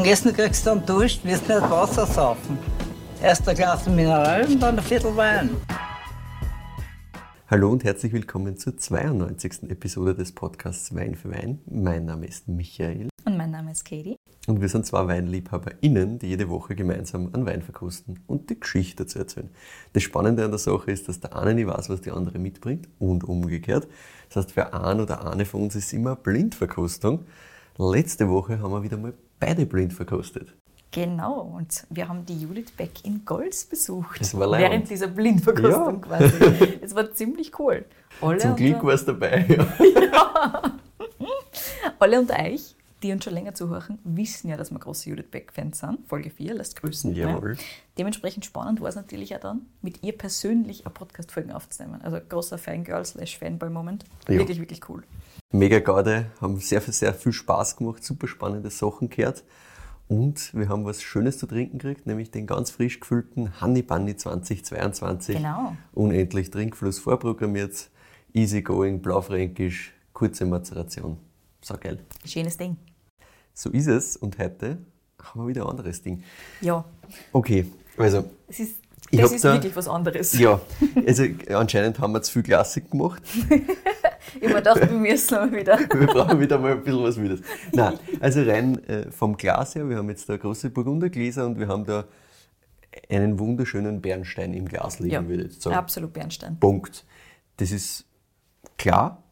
dem Essen kriegst du einen Dusch, wirst nicht Wasser saufen. Erst ein Glas Mineral und dann ein Viertel Wein. Hallo und herzlich willkommen zur 92. Episode des Podcasts Wein für Wein. Mein Name ist Michael. Und mein Name ist Katie. Und wir sind zwei WeinliebhaberInnen, die jede Woche gemeinsam einen Wein verkosten und die Geschichte dazu erzählen. Das Spannende an der Sache ist, dass der eine nicht weiß, was die andere mitbringt und umgekehrt. Das heißt, für einen oder eine von uns ist immer Blindverkostung. Letzte Woche haben wir wieder mal beide blind verkostet. Genau, und wir haben die Judith Beck in Golz besucht. Das war leibend. Während dieser Blindverkostung Ja. quasi. Es war ziemlich cool. Alle Zum Glück war es dabei. Ja. alle unter euch, die uns schon länger zuhören, wissen ja, dass wir große Judith Beck-Fans sind. Folge 4, lasst grüßen. Jawohl. Ja. Dementsprechend spannend war es natürlich auch dann, mit ihr persönlich eine Podcast-Folgen aufzunehmen. Also großer Fangirl slash Fanboy-Moment. Ja. Wirklich, wirklich cool. Mega Gaude, haben sehr, sehr viel Spaß gemacht, super spannende Sachen gehört. Und wir haben was Schönes zu trinken gekriegt, nämlich den ganz frisch gefüllten Honey Bunny 2022. Genau. Unendlich Trinkfluss vorprogrammiert, easygoing, blaufränkisch, kurze Mazeration. So geil. Schönes Ding. So ist es und heute haben wir wieder ein anderes Ding. Ja, Okay, also es ist, Ich das ist da- wirklich was anderes. ja, also anscheinend haben wir zu viel Klassik gemacht. Ich habe mir gedacht, wir müssen mal wieder. Wir brauchen wieder mal ein bisschen was Wildes. Nein, also rein äh, vom Glas her, wir haben jetzt da große Burgundergläser und wir haben da einen wunderschönen Bernstein im Glas liegen, Ja, würde ich jetzt sagen. absolut Bernstein. Punkt. Das ist klar,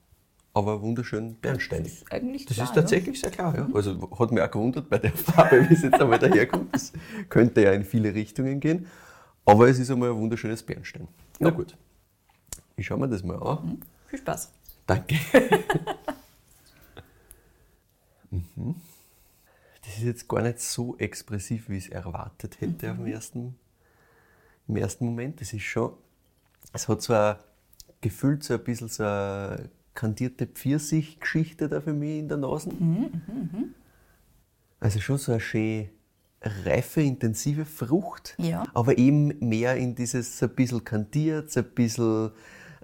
aber wunderschön bernsteinig. Eigentlich Das klar, ist tatsächlich sehr klar, ja. Also hat mich auch gewundert bei der Farbe, wie es jetzt einmal daherkommt. Das könnte ja in viele Richtungen gehen. Aber es ist einmal ein wunderschönes Bernstein. Na gut. Ich schaue mir das mal an. Ja. Viel Spaß. Danke. mhm. Das ist jetzt gar nicht so expressiv, wie ich es erwartet hätte auf dem ersten, im ersten Moment. Das ist schon, es hat so ein, gefühlt so ein bisschen so eine kandierte Pfirsich-Geschichte da für mich in der Nase. Also schon so eine schön reife, intensive Frucht, Ja. aber eben mehr in dieses so ein bisschen kandiert, so ein bisschen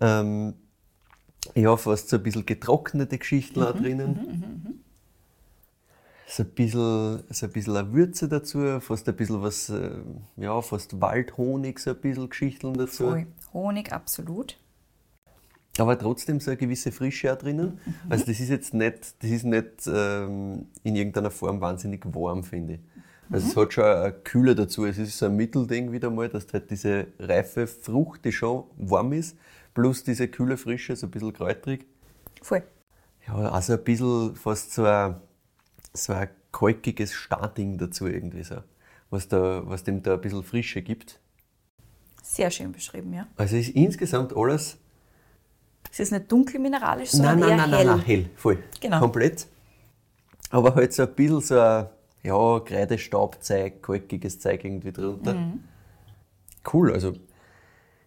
ähm, ja, fast so ein bisschen getrocknete Geschichten Mhm, drinnen. So ein bisschen, so ein bisschen eine Würze dazu, fast ein bisschen was, äh, ja, fast Waldhonig, so ein bisschen Geschichten dazu. Voll. Honig, absolut. Aber trotzdem so eine gewisse Frische auch drinnen. Mhm. Also das ist jetzt nicht, das ist nicht ähm, in irgendeiner Form wahnsinnig warm, finde ich. Also Mhm. es hat schon eine Kühle dazu. Es ist so ein Mittelding wieder mal, dass halt diese reife Frucht, die schon warm ist, plus diese kühle Frische, so ein bisschen kräutrig. Voll. Ja, also ein bisschen fast so ein, so ein kalkiges Starting dazu irgendwie so. Was, da, was dem da ein bisschen Frische gibt. Sehr schön beschrieben, ja. Also es ist insgesamt alles Es ist nicht dunkel mineralisch, sondern eher hell. nein, hell, voll. Genau. Komplett. Aber halt so ein bisschen so ein, ja, Kreidestaubzeug, kalkiges Zeug irgendwie drunter. Mhm. Cool, also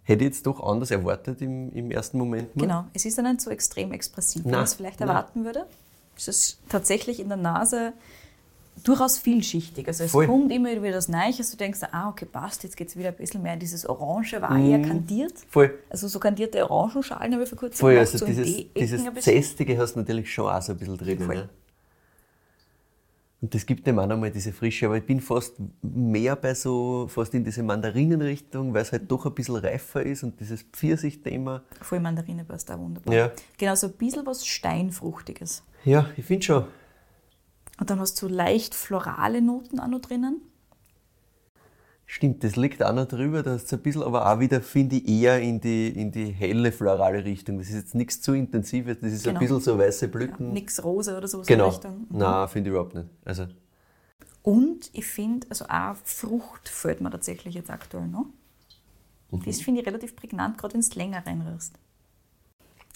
hätte ich jetzt doch anders erwartet im, im ersten Moment mal. Genau. Es ist dann nicht so extrem expressiv, wie man es vielleicht nein. erwarten würde. Es ist tatsächlich in der Nase durchaus vielschichtig. Also es Voll. kommt immer wieder das Neues, du denkst, ah, okay, passt, jetzt geht es wieder ein bisschen mehr in dieses Orange, war eher kandiert. Voll. Also so kandierte Orangenschalen habe ich vor kurzem Voll, also so dieses, dieses. Zästige hast du natürlich schon auch so ein bisschen drinnen. Voll. Ja. Und das gibt dem auch nochmal diese Frische, aber ich bin fast mehr bei so, fast in diese Mandarinenrichtung, weil es halt doch ein bisschen reifer ist und dieses Pfirsich-Thema. Voll Mandarine passt auch wunderbar. Ja. Genau, so ein bisschen was Steinfruchtiges. Ja, ich finde schon. Und dann hast du leicht florale Noten auch noch drinnen. Stimmt, das liegt auch noch drüber, da du ein bisschen, aber auch wieder, finde ich, eher in die, in die helle florale Richtung. Das ist jetzt nichts zu Intensives, das ist Genau. ein bisschen so weiße Blüten. Nix rosa oder sowas genau. in Richtung. Nein, finde ich überhaupt nicht. Also, Und ich finde, also auch Frucht fällt mir tatsächlich jetzt aktuell noch. Mhm. Das finde ich relativ prägnant, gerade wenn du länger reinrührst.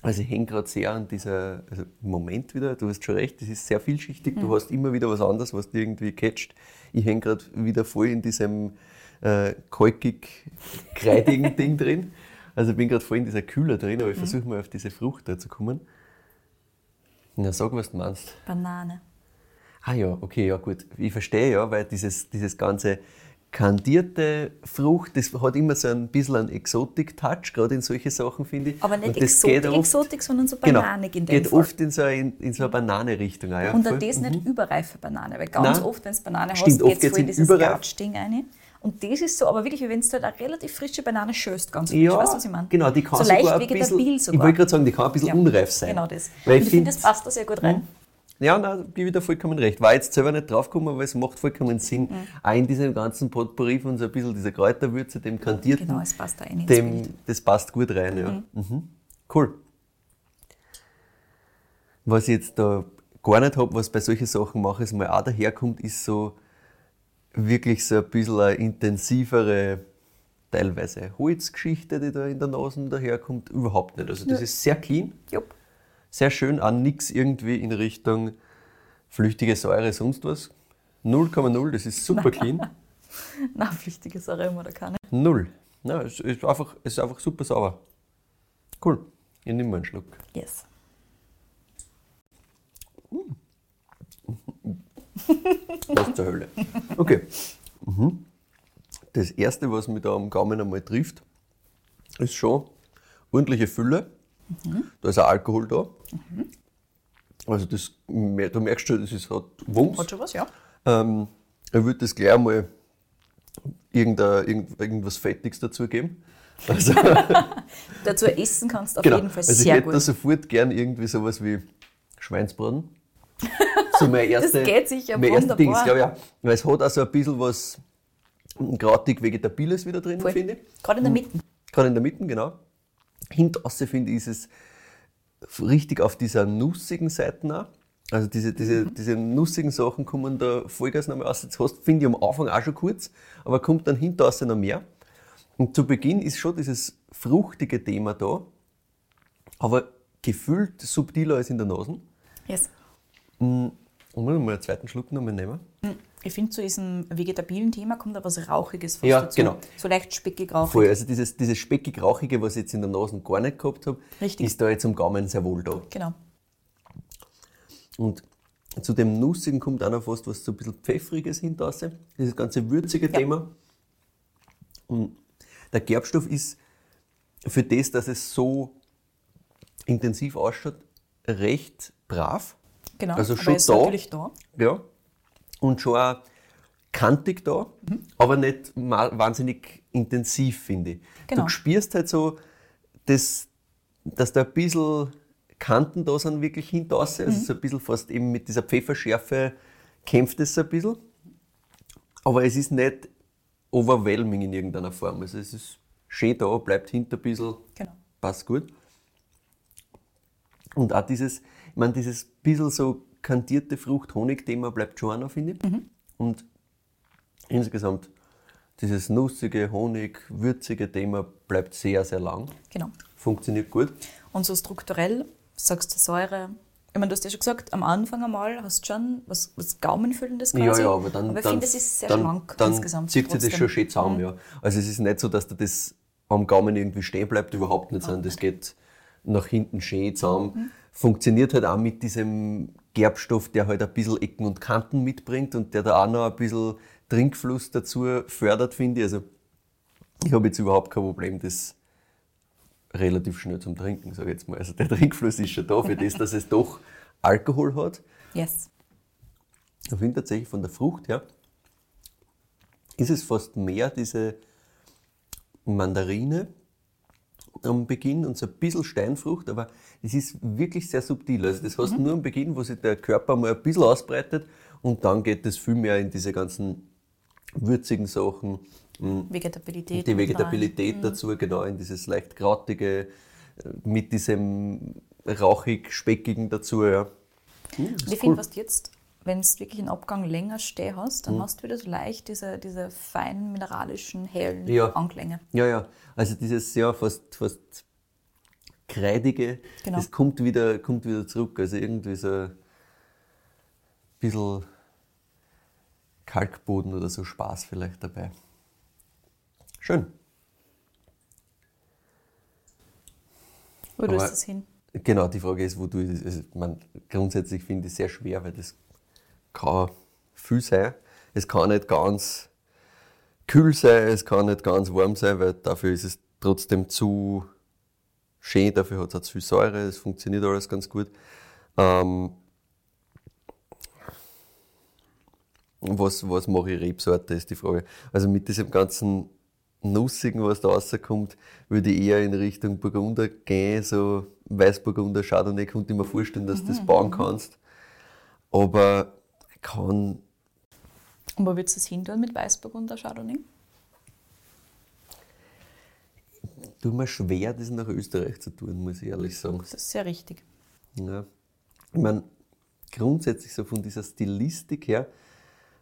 also ich hänge gerade sehr an dieser, also im Moment wieder, du hast schon recht, das ist sehr vielschichtig, Mhm. du hast immer wieder was anderes, was dir irgendwie catcht. Ich hänge gerade wieder voll in diesem äh, kalkig-kreidigen Ding drin. Also ich bin gerade voll in dieser Kühler drin, Mhm. aber ich versuche mal auf diese Frucht da zu kommen. Na, sag, was du meinst. Banane. Ah ja, okay, ja gut. Ich verstehe ja, weil dieses, dieses ganze kandierte Frucht, das hat immer so ein bisschen einen Exotik-Touch, gerade in solche Sachen, finde ich. Aber nicht Exotik, geht oft- Exotik, sondern so Genau, bananig in dem geht Fall. oft in so eine, in so eine Banane-Richtung. Ja, Und das nicht überreife Banane, weil ganz Nein. oft, wenn du Banane Stimmt, hast, geht's geht's voll in dieses. Couch-Ding rein. Und das ist so, aber wirklich, wie wenn du halt eine relativ frische Banane schöst, ganz frisch. Ja, weißt du, was ich meine? genau, die kann so sogar leicht ein vegetabil bisschen, sogar. Ich wollte gerade sagen, die kann ein bisschen Ja, unreif sein. Genau das. Weil und ich finde, das passt da sehr gut rein. Ja, nein, gebe ich dir vollkommen recht. War jetzt selber nicht draufgekommen, aber es macht vollkommen Sinn. Mhm. Auch in diesem ganzen Potpourri von so ein bisschen dieser Kräuterwürze, dem kandierten, Genau, es passt da rein Bild. dem, das passt gut rein, ja. Mhm. Cool. Was ich jetzt da gar nicht habe, was bei solchen Sachen mache, es mal auch daherkommt, ist so wirklich so ein bisschen eine intensivere, teilweise Holzgeschichte, die da in der Nase daherkommt. Überhaupt nicht. Also das ist sehr clean. Jupp. Sehr schön, auch nichts irgendwie in Richtung flüchtige Säure, sonst was. 0,0, das ist super clean. Na, flüchtige Sache immer da keine. Null. Ja, es ist einfach, es ist einfach super sauber. Cool. Ich nehme mal einen Schluck. Yes. Was zur Hölle. Okay. Mhm. Das erste, was mich da am Gaumen einmal trifft, ist schon ordentliche Fülle. Da ist auch Alkohol da. Also das, du merkst schon, das ist hat Wumms. Hat schon was, ja. Ähm, ich würde das gleich mal irgendein, irgend, irgendwas Fettiges dazugeben. Also, Dazu essen kannst du auf genau. jeden Fall also ich sehr hätte da gut. sofort gern irgendwie sowas wie Schweinsbraten. So mein erste, geht sicher mein wunderbar. Dings, ich. auch. Weil es hat auch so ein bisschen was gratig Vegetabiles wieder drin, Voll. finde ich. Gerade in der Mitte. Gerade in der Mitte, genau. Hintasse finde ich, ist es richtig auf dieser nussigen Seite auch. Also diese, diese, diese nussigen Sachen kommen da Vollgas nochmal aus. Jetzt hast finde ich am Anfang auch schon kurz, aber kommt dann hintasse noch mehr. Und zu Beginn ist schon dieses fruchtige Thema da, aber gefühlt subtiler als in der Nase. Yes. Und muss ich mal einen zweiten Schluck nochmal nehmen. Ich finde, zu diesem vegetabilen Thema kommt da was Rauchiges fast Ja, dazu. genau. So leicht speckig rauchig. Voll, also dieses, dieses speckig-rauchige, was ich jetzt in der Nase gar nicht gehabt habe, Richtig. ist da jetzt am Gaumen sehr wohl da. Genau. Und zu dem Nussigen kommt auch noch fast was so ein bisschen Pfeffriges hintasse. Dieses ganze würzige Ja. Thema. Und der Gerbstoff ist für das, dass es so intensiv ausschaut, recht brav. Genau. Also schon ist da. natürlich da. Ja. Und schon auch kantig da, aber nicht wahnsinnig intensiv, finde ich. Genau. Du spürst halt so, dass, dass da ein bisschen Kanten da sind, wirklich hintaus. Also so ein bisschen fast eben mit dieser Pfefferschärfe kämpft es so ein bisschen. Aber es ist nicht overwhelming in irgendeiner Form. Also es ist schön da, bleibt hinter ein bisschen, Genau. passt gut. Und auch dieses, ich meine, dieses bisschen so kantierte Frucht-Honig-Thema bleibt schon noch, finde ich. Und insgesamt dieses nussige, Honig, würzige Thema bleibt sehr, sehr lang. Genau. Funktioniert gut. Und so strukturell, sagst du Säure. Ich meine, du hast ja schon gesagt, am Anfang einmal hast du schon was, was Gaumenfüllendes quasi. Ja, ja, aber dann, Aber ich dann, finde, es ist sehr dann, schlank dann insgesamt. zieht sich das schon schön zusammen, Mhm. ja. Also es ist nicht so, dass da das am Gaumen irgendwie stehen bleibt, überhaupt nicht, sondern das geht nach hinten schön zusammen. Mhm. Funktioniert halt auch mit diesem Gerbstoff, der halt ein bisschen Ecken und Kanten mitbringt und der da auch noch ein bisschen Trinkfluss dazu fördert, finde ich. Also ich habe jetzt überhaupt kein Problem, das relativ schnell zum Trinken, sage ich jetzt mal. Also der Trinkfluss ist schon da für das, dass es doch Alkohol hat. Yes. Ich finde tatsächlich von der Frucht her ist es fast mehr diese Mandarine am Beginn und so ein bisschen Steinfrucht, aber es ist wirklich sehr subtil. Also das hast du nur am Beginn, wo sich der Körper mal ein bisschen ausbreitet und dann geht es viel mehr in diese ganzen würzigen Sachen, mh, Vegetabilität. die Vegetabilität rein. dazu, genau, in dieses leicht krautige, äh, mit diesem rauchig-speckigen dazu, ja. Hm, ist ich cool. finde, was jetzt, wenn du wirklich einen Abgang länger stehen hast, Mhm. dann hast du wieder so leicht diese, diese feinen, mineralischen, hellen Ja. Anklänge. Ja, ja. Also dieses ja fast, fast kreidige, Genau. das kommt wieder, kommt wieder zurück. Also irgendwie so ein bisschen Kalkboden oder so Spaß vielleicht dabei. Schön. Wo du Aber- ist das hin? Genau, die Frage ist, wo du es. Also, man, grundsätzlich finde ich es sehr schwer, weil das kann viel sein. Es kann nicht ganz kühl sein, es kann nicht ganz warm sein, weil dafür ist es trotzdem zu schön, dafür hat es auch zu viel Säure, es funktioniert alles ganz gut. Ähm, was, was mache ich Rebsorte, ist die Frage. Also mit diesem ganzen Nussigen, was da rauskommt, würde ich eher in Richtung Burgunder gehen, so Weißburgunder, Chardonnay, könnte ich mir vorstellen, dass du das bauen kannst. Aber ich kann Und wo würdest du es hin tun mit Weißburgunder Chardonnay? Tut mir schwer, das nach Österreich zu tun, muss ich ehrlich sagen. Das ist sehr richtig. Ja. Ich meine, grundsätzlich so von dieser Stilistik her,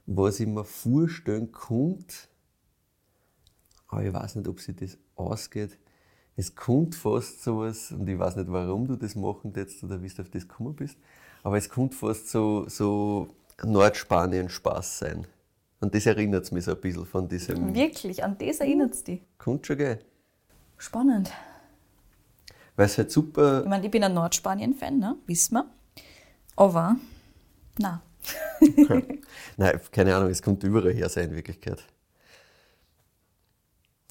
was ich mir vorstellen könnte, aber ich weiß nicht, ob sich das ausgeht. Es kommt fast sowas, und ich weiß nicht, warum du das machen willst oder wie du auf das gekommen bist, aber es kommt fast so, so Nordspanien-Spaß sein. Und das erinnert mich so ein bisschen von diesem. Wirklich, an das erinnert es dich. Kommt schon gehen. Spannend. Weil es halt super. Ich meine, ich bin ein Nordspanien-Fan, ne? wissen wir. Aber, na, Nein, keine Ahnung, es kommt überall her sein in Wirklichkeit.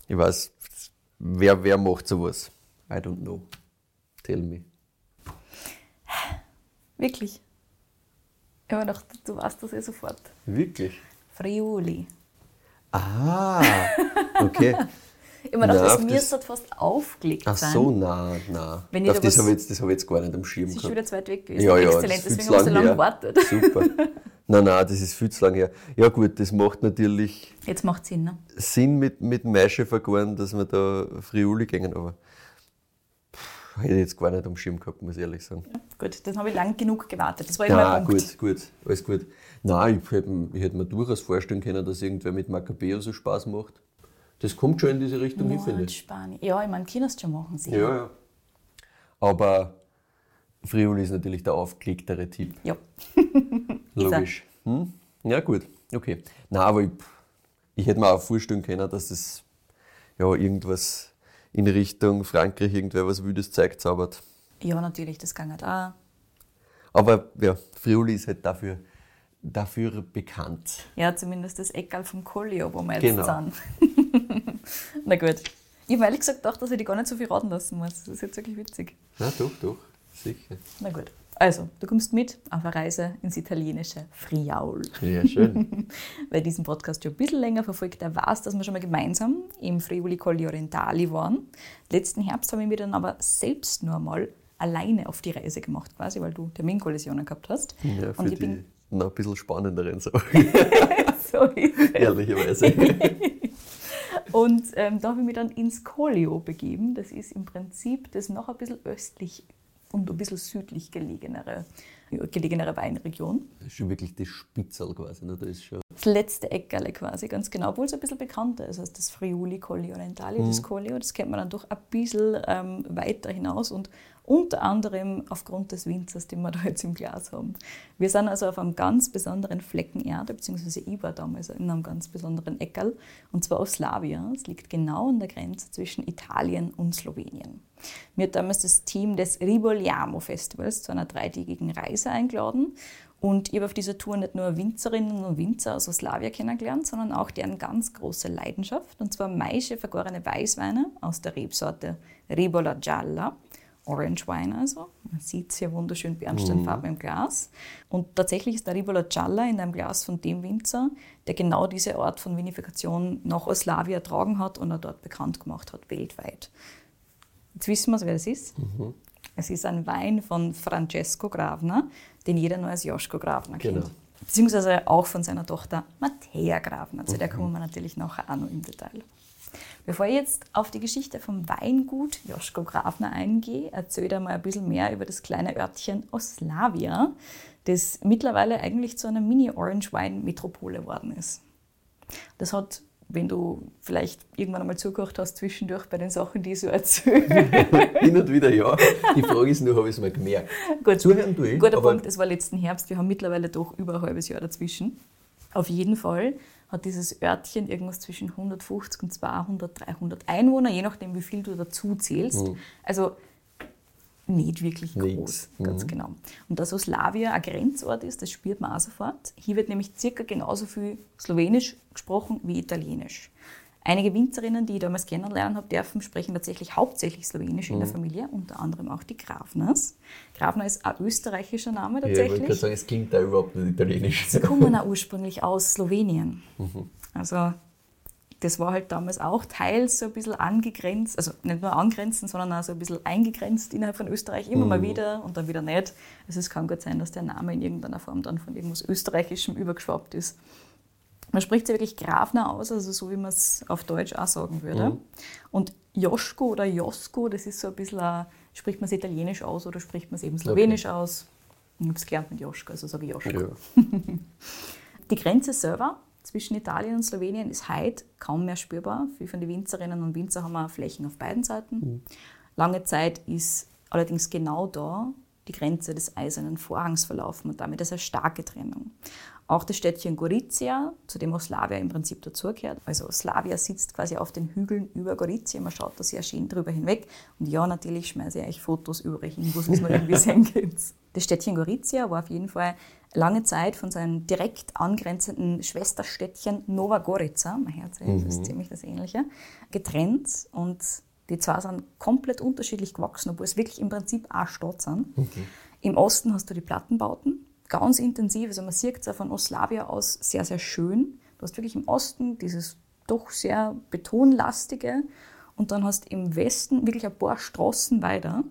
Ich weiß, wer, wer macht sowas? I don't know. Tell me. wirklich. Ich habe gedacht, du weißt das eh sofort. Wirklich? Friuli. Ah, okay. Ich habe Na, das auf das- müsste fast aufgelegt Ach sein. so, nein, nein. Wenn ich Auf da das habe ich, jetzt- das habe ich jetzt gar nicht am Schirm Das ist schon gehabt. wieder zu weit weg gewesen. Ja, ja, Exzellent, deswegen haben wir so lang lange gewartet. Super. Nein, nein, das ist viel zu lang her. Ja gut, das macht natürlich Jetzt macht Sinn, ne? Sinn mit, mit Maische vergoren, dass wir da Friuli gehen, aber pff, hätte ich jetzt gar nicht am Schirm gehabt, muss ich ehrlich sagen. Gut, das habe ich lang genug gewartet. Das war immer Ja, ein Punkt. gut, gut, alles gut. Nein, ich hätte, ich hätte mir durchaus vorstellen können, dass irgendwer mit Macabeo so Spaß macht. Das kommt schon in diese Richtung hin, finde ich. Ja, ich meine, du schon machen, sicher. Ja, ja. Aber Friuli ist natürlich der aufgelegtere Typ. Ja. Logisch. Hm? Ja, gut, okay. Nein, aber ich, ich hätte mir auch vorstellen können, dass es ja irgendwas in Richtung Frankreich, irgendwer was Wüdes Zeug zaubert. Ja, natürlich, das ging halt auch. Aber ja, Friuli ist halt dafür, dafür bekannt. Ja, zumindest das Eckerl vom Collio, wo wir jetzt Genau. sind. Na gut. Ich habe ehrlich gesagt gedacht, dass ich die gar nicht so viel raten lassen muss. Das ist jetzt wirklich witzig. Na doch, doch, sicher. Na gut. Also, du kommst mit auf eine Reise ins italienische Friaul. Ja, schön. Wer diesen Podcast schon ein bisschen länger verfolgt, der weiß, dass wir schon mal gemeinsam im Friuli Colli Orientali waren. Letzten Herbst habe ich mich dann aber selbst nur mal alleine auf die Reise gemacht, quasi, weil du Terminkollisionen gehabt hast. Ja, für Und ich die bin noch ein bisschen spannenderen Sachen, so ist es. ehrlicherweise. Und ähm, da habe ich mich dann ins Collio begeben. Das ist im Prinzip das noch ein bisschen östlich und ein bisschen südlich gelegenere, gelegenere Weinregion. Das ist schon wirklich das Spitzel quasi. Ne? Das ist schon Das letzte Eckerle quasi, ganz genau, obwohl es ein bisschen bekannter ist als das Friuli Colli Orientali. Das Collio, das kennt man dann doch ein bisschen ähm, weiter hinaus und unter anderem aufgrund des Winzers, den wir da jetzt im Glas haben. Wir sind also auf einem ganz besonderen Flecken Erde, beziehungsweise ich war damals in einem ganz besonderen Eckerl, und zwar auf Slavia. Es liegt genau an der Grenze zwischen Italien und Slowenien. Mir hat damals das Team des Ribogliamo Festivals zu einer dreitägigen Reise eingeladen und ich habe auf dieser Tour nicht nur Winzerinnen und Winzer aus Slavia kennengelernt, sondern auch deren ganz große Leidenschaft, und zwar maische vergorene Weißweine aus der Rebsorte Ribola Gialla, Orange Wine also. Man sieht es hier wunderschön Bernsteinfarben im Glas. Und tatsächlich ist der Ribola Gialla in einem Glas von dem Winzer, der genau diese Art von Vinifikation nach Oslavia ertragen hat und er dort bekannt gemacht hat, weltweit. Jetzt wissen wir, wer das ist. Es ist ein Wein von Francesco Gravner, den jeder nur als Joschko Gravner kennt. Genau. Beziehungsweise auch von seiner Tochter Mattea Gravner. Zu der kommen wir natürlich nachher auch noch im Detail. Bevor ich jetzt auf die Geschichte vom Weingut Joschko Grafner eingehe, erzähle ich mal ein bisschen mehr über das kleine Örtchen Oslavia, das mittlerweile eigentlich zu einer Mini-Orange-Wein-Metropole geworden ist. Das hat, wenn du vielleicht irgendwann einmal zugehört hast, zwischendurch bei den Sachen, die ich so erzähle. hin und wieder ja. Die Frage ist nur, habe ich es mal gemerkt. Gut, Zuhören tue ich, guter Punkt, es war letzten Herbst, wir haben mittlerweile doch über ein halbes Jahr dazwischen. Auf jeden Fall hat dieses Örtchen irgendwas zwischen 150 und 200, 300 Einwohner, je nachdem, wie viel du dazu zählst. Mhm. Also nicht wirklich groß, Nichts. ganz genau. Und dass Oslavia ein Grenzort ist, das spürt man auch sofort. Hier wird nämlich circa genauso viel Slowenisch gesprochen wie Italienisch. Einige Winzerinnen, die ich damals kennenlernen habe dürfen, sprechen tatsächlich hauptsächlich Slowenisch in der Familie, unter anderem auch die Grafners. Grafner ist ein österreichischer Name Ja, ich wollte tatsächlich. gerade sagen, es klingt da überhaupt nicht italienisch. Sie kommen auch ursprünglich aus Slowenien. Also das war halt damals auch teils so ein bisschen angegrenzt, also nicht nur angrenzend, sondern auch so ein bisschen eingegrenzt innerhalb von Österreich, immer mal wieder und dann wieder nicht. Also es kann gut sein, dass der Name in irgendeiner Form dann von irgendwas Österreichischem übergeschwappt ist. Man spricht ja wirklich Grafner aus, also so wie man es auf Deutsch auch sagen würde. Und Joschko oder Josko, das ist so ein bisschen, ein, spricht man es italienisch aus oder spricht man es eben slowenisch aus? Ich habe es gelernt mit Joschko, also sage ich Joschko. Ja. Die Grenze selber zwischen Italien und Slowenien ist heute kaum mehr spürbar. Viele von den Winzerinnen und Winzer haben auch Flächen auf beiden Seiten. Lange Zeit ist allerdings genau da die Grenze des eisernen Vorhangs verlaufen und damit ist eine starke Trennung. Auch das Städtchen Gorizia, zu dem Oslavia im Prinzip dazugehört. Also Oslavia sitzt quasi auf den Hügeln über Gorizia, man schaut da sehr schön drüber hinweg. Und ja, natürlich schmeiße ich euch Fotos überall hin, wo es noch irgendwie sehen könnt. Das Städtchen Gorizia war auf jeden Fall lange Zeit von seinem direkt angrenzenden Schwesterstädtchen Nova Gorica, mein Herz ist ziemlich das Ähnliche, getrennt und die zwei sind komplett unterschiedlich gewachsen, obwohl es wirklich im Prinzip auch Stadt sind. Im Osten hast du die Plattenbauten, ganz intensiv, also man sieht es auch von Oslavia aus sehr, sehr schön. Du hast wirklich im Osten dieses doch sehr betonlastige und dann hast im Westen wirklich ein paar Straßen weiter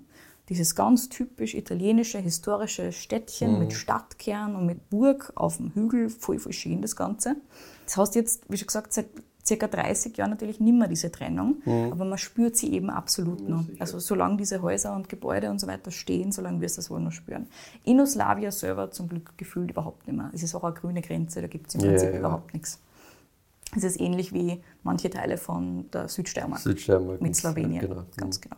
dieses ganz typisch italienische, historische Städtchen mit Stadtkern und mit Burg auf dem Hügel, voll, voll schön das Ganze. Das heißt jetzt, wie schon gesagt, seit circa 30 Jahren natürlich nicht mehr diese Trennung, aber man spürt sie eben absolut noch. Also solange diese Häuser und Gebäude und so weiter stehen, solange wirst du das wohl noch spüren. In Oslavia selber zum Glück gefühlt überhaupt nicht mehr. Es ist auch eine grüne Grenze, da gibt es im Ja, Prinzip ja. überhaupt nichts. Es ist ähnlich wie manche Teile von der Südsteiermark Südsteiermark. mit Slowenien. Genau. Ganz genau.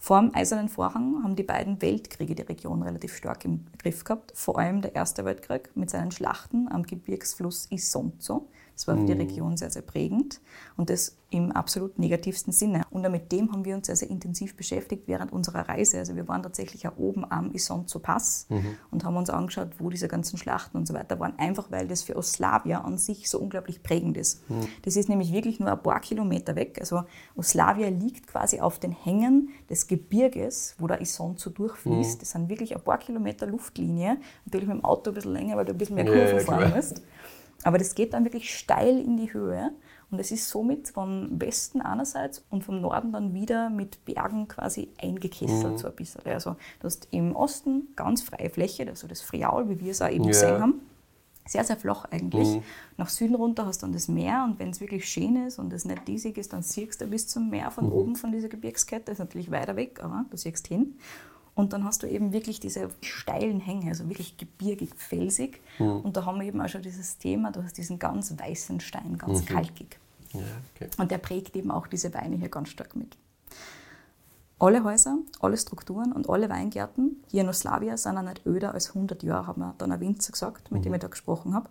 Vor dem Eisernen Vorhang haben die beiden Weltkriege die Region relativ stark im Griff gehabt. Vor allem der Erste Weltkrieg mit seinen Schlachten am Gebirgsfluss Isonzo. Das war für die Region sehr, sehr prägend und das im absolut negativsten Sinne. Und mit dem haben wir uns sehr, sehr intensiv beschäftigt während unserer Reise. Also wir waren tatsächlich auch oben am Isonzo Pass und haben uns angeschaut, wo diese ganzen Schlachten und so weiter waren, einfach weil das für Oslavia an sich so unglaublich prägend ist. Das ist nämlich wirklich nur ein paar Kilometer weg. Also Oslavia liegt quasi auf den Hängen des Gebirges, wo der Isonzo durchfließt. Das sind wirklich ein paar Kilometer Luftlinie. Natürlich mit dem Auto ein bisschen länger, weil du ein bisschen mehr Kurven ja, fahren musst. Aber das geht dann wirklich steil in die Höhe und es ist somit vom Westen einerseits und vom Norden dann wieder mit Bergen quasi eingekesselt, so ein bisschen. Also du hast im Osten ganz freie Fläche, also das Friaul, wie wir es auch eben Ja. gesehen haben. Sehr, sehr flach eigentlich. Nach Süden runter hast du dann das Meer und wenn es wirklich schön ist und es nicht diesig ist, dann siehst du bis zum Meer von oben von dieser Gebirgskette. Das ist natürlich weiter weg, aber du siehst hin. Und dann hast du eben wirklich diese steilen Hänge, also wirklich gebirgig, felsig. Und da haben wir eben auch schon dieses Thema, du hast diesen ganz weißen Stein, ganz kalkig. Ja, okay. Und der prägt eben auch diese Weine hier ganz stark mit. Alle Häuser, alle Strukturen und alle Weingärten hier in Oslavia sind auch nicht öder als 100 Jahre, hat mir dann ein Winzer gesagt, mit dem ich da gesprochen habe.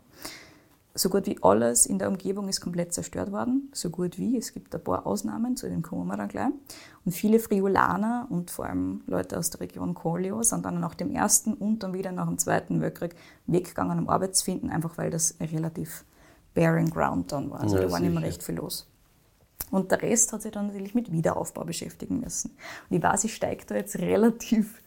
So gut wie alles in der Umgebung ist komplett zerstört worden. So gut wie. Es gibt ein paar Ausnahmen, zu denen kommen wir dann gleich. Und viele Friulaner und vor allem Leute aus der Region Collio sind dann nach dem Ersten und dann wieder nach dem Zweiten Weltkrieg weggegangen, um Arbeit zu finden, einfach weil das relativ barren ground dann war. Also Ja, da war nicht mehr recht viel los. Und der Rest hat sich dann natürlich mit Wiederaufbau beschäftigen müssen. Und ich weiß, ich steige da jetzt relativ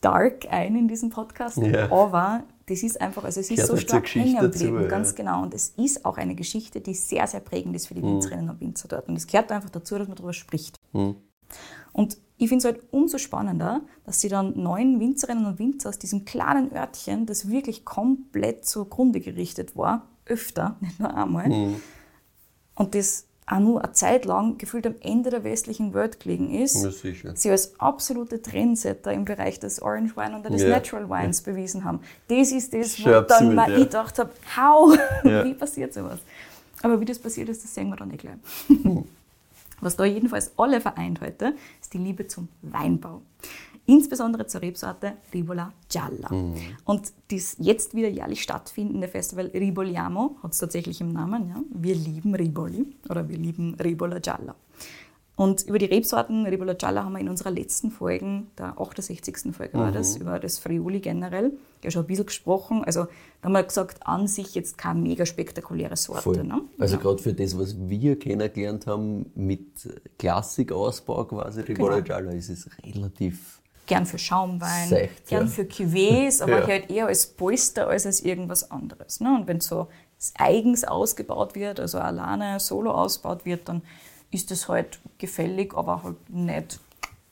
dark ein in diesen Podcast, Ja. aber das ist einfach, also es ist so halt stark hängen geblieben, dazu, ganz ja. genau. Und es ist auch eine Geschichte, die sehr, sehr prägend ist für die Mhm. Winzerinnen und Winzer dort. Und es gehört einfach dazu, dass man darüber spricht. Mhm. Und ich finde es halt umso spannender, dass sie dann neun Winzerinnen und Winzer aus diesem kleinen Örtchen, das wirklich komplett zugrunde gerichtet war, öfter, nicht nur einmal, Mhm. und das auch nur eine Zeit lang gefühlt am Ende der westlichen Welt gelegen ist, Ja, sie als absolute Trendsetter im Bereich des Orange Wine oder des Ja. Natural Wines bewiesen haben. Das ist das, wo dann absurd, mal ja. ich gedacht habe, how, Ja. wie passiert sowas? Aber wie das passiert ist, das sehen wir dann nicht gleich. Was da jedenfalls alle vereint heute, ist die Liebe zum Weinbau. Insbesondere zur Rebsorte Ribola Gialla. Und das jetzt wieder jährlich stattfindende Festival Riboliamo hat es tatsächlich im Namen. Ja? Wir lieben Riboli oder wir lieben Ribola Gialla. Und über die Rebsorten Ribola Gialla haben wir in unserer letzten Folge, der 68. Folge war Mhm. das, über das Friuli generell, ja schon ein bisschen gesprochen. Also da haben wir gesagt, an sich jetzt keine mega spektakuläre Sorte. Ne? Also gerade für das, was wir kennengelernt haben, mit Klassikausbau quasi, Ribola Genau. Gialla, ist es relativ Gern für Schaumwein, Seicht, gern ja. für Cuvées, aber Ja. halt eher als Polster als als irgendwas anderes. Ne? Und wenn so eigens ausgebaut wird, also alleine solo ausgebaut wird, dann ist das halt gefällig, aber halt nicht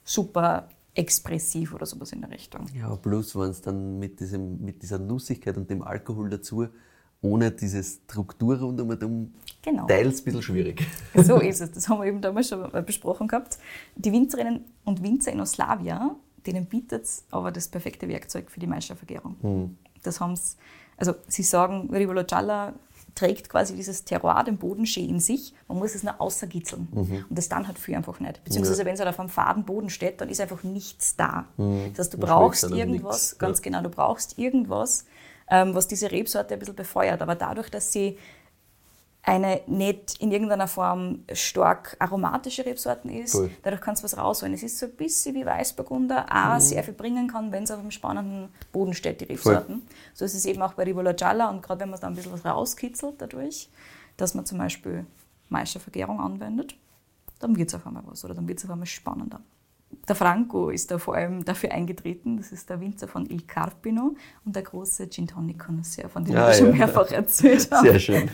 super expressiv oder sowas in der Richtung. Ja, plus wenn es dann mit, diesem, mit dieser Nussigkeit und dem Alkohol dazu, ohne diese Struktur rundum, Genau. teils ein bisschen schwierig. So ist es. Das haben wir eben damals schon besprochen gehabt. Die Winzerinnen und Winzer in Oslawia, denen bietet es aber das perfekte Werkzeug für die Maischevergärung. Das haben sie, also sie sagen, Rivola Gialla trägt quasi dieses Terroir, den Bodensee in sich. Man muss es nur außergitzeln. Und das dann halt viel einfach nicht. Beziehungsweise wenn es halt auf einem faden Boden steht, dann ist einfach nichts da. Das heißt, du Man brauchst irgendwas, nichts, ganz ja. genau, du brauchst irgendwas, ähm, was diese Rebsorte ein bisschen befeuert. Aber dadurch, dass sie eine nicht in irgendeiner Form stark aromatische Rebsorten ist. Voll. Dadurch kannst du was rausholen. Es ist so ein bisschen wie Weißburgunder, auch sehr viel bringen kann, wenn es auf einem spannenden Boden steht, die Rebsorten. So ist es eben auch bei Ribola Gialla und gerade wenn man da ein bisschen was rauskitzelt dadurch, dass man zum Beispiel Maischervergärung anwendet, dann wird es auf einmal was oder dann wird es auf einmal spannender. Der Franco ist da vor allem dafür eingetreten. Das ist der Winzer von Il Carpino und der große Gin Tonic Connoisseur, von dem Ah, ich schon ja. mehrfach erzählt habe. Sehr schön.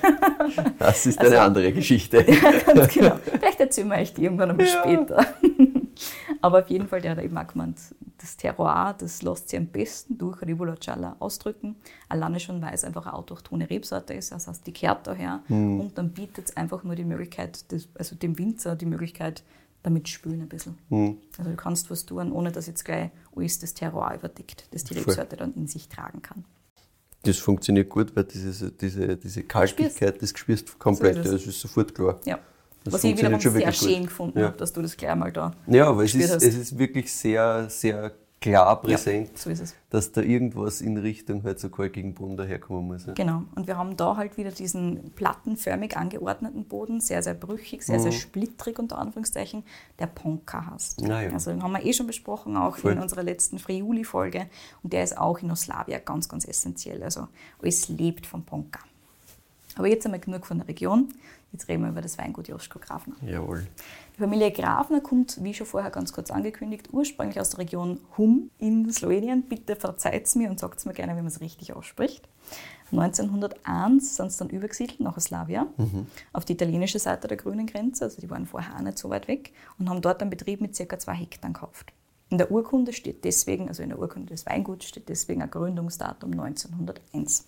Das ist eine andere Geschichte. Ganz genau. Vielleicht erzählen wir euch die irgendwann einmal später. Aber auf jeden Fall, der eben auch gemeint, das Terroir, das lässt sich am besten durch Ribola Gialla ausdrücken. Alleine schon, weil es einfach eine autochthone Rebsorte ist, das heißt, die kehrt daher. Und dann bietet es einfach nur die Möglichkeit, des, also dem Winzer die Möglichkeit, damit spülen ein bisschen. Also du kannst was tun, ohne dass jetzt gleich alles das Terroir überdeckt, das die. Rebsorte dann in sich tragen kann. Das funktioniert gut, weil diese, diese, diese Kalkigkeit, das spürst komplett, So es. das ist sofort klar. Ja. Das Was ich wiederum sehr gut. schön gefunden Ja. habe, dass du das gleich mal da Ja, aber es ist, hast. es ist wirklich sehr, sehr klar präsent, So ist es. dass da irgendwas in Richtung halt so kalkigen Boden daherkommen muss. Ja. Genau. Und wir haben da halt wieder diesen plattenförmig angeordneten Boden, sehr, sehr brüchig, sehr, sehr splittrig unter Anführungszeichen, der Ponca heißt. Ja. Also den haben wir eh schon besprochen, auch Voll. in unserer letzten Friuli-Folge. Und der ist auch in Oslawia ganz, ganz essentiell. Also alles lebt vom Ponca. Aber jetzt einmal genug von der Region. Jetzt reden wir über das Weingut Joschko Grafner. Jawohl. Die Familie Grafner kommt, wie schon vorher ganz kurz angekündigt, ursprünglich aus der Region Hum in Slowenien. Bitte verzeiht es mir und sagt es mir gerne, wie man es richtig ausspricht. 1901 sind sie dann übergesiedelt nach Oslawia, auf die italienische Seite der grünen Grenze, also die waren vorher auch nicht so weit weg, und haben dort einen Betrieb mit ca. zwei Hektar gekauft. In der Urkunde steht deswegen, also in der Urkunde des Weinguts steht deswegen ein Gründungsdatum 1901.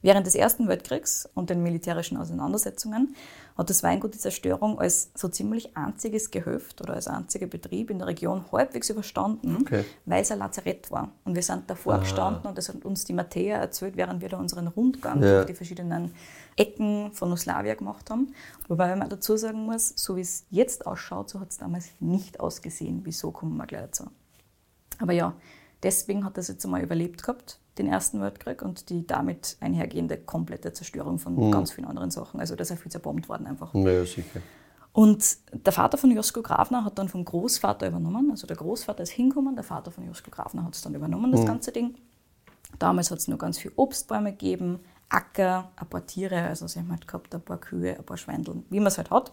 Während des Ersten Weltkriegs und den militärischen Auseinandersetzungen hat das Weingut die Zerstörung als so ziemlich einziges Gehöft oder als einziger Betrieb in der Region halbwegs überstanden, Okay. weil es ein Lazarett war. Und wir sind davor gestanden und das hat uns die Mattea erzählt, während wir da unseren Rundgang Ja. durch die verschiedenen Ecken von Oslawia gemacht haben. Wobei man dazu sagen muss, so wie es jetzt ausschaut, so hat es damals nicht ausgesehen. Wieso kommen wir gleich dazu. Aber ja, deswegen hat das jetzt einmal überlebt gehabt, den Ersten Weltkrieg und die damit einhergehende komplette Zerstörung von ganz vielen anderen Sachen. Also da ist ja viel zerbombt worden einfach. Naja, sicher. Und der Vater von Josko Grafner hat dann vom Großvater übernommen. Also der Großvater ist hingekommen, der Vater von Josko Grafner hat es dann übernommen, das ganze Ding. Damals hat es nur ganz viele Obstbäume gegeben, Acker, ein paar Tiere, also sie haben halt gehabt ein paar Kühe, ein paar Schweindeln, wie man es halt hat.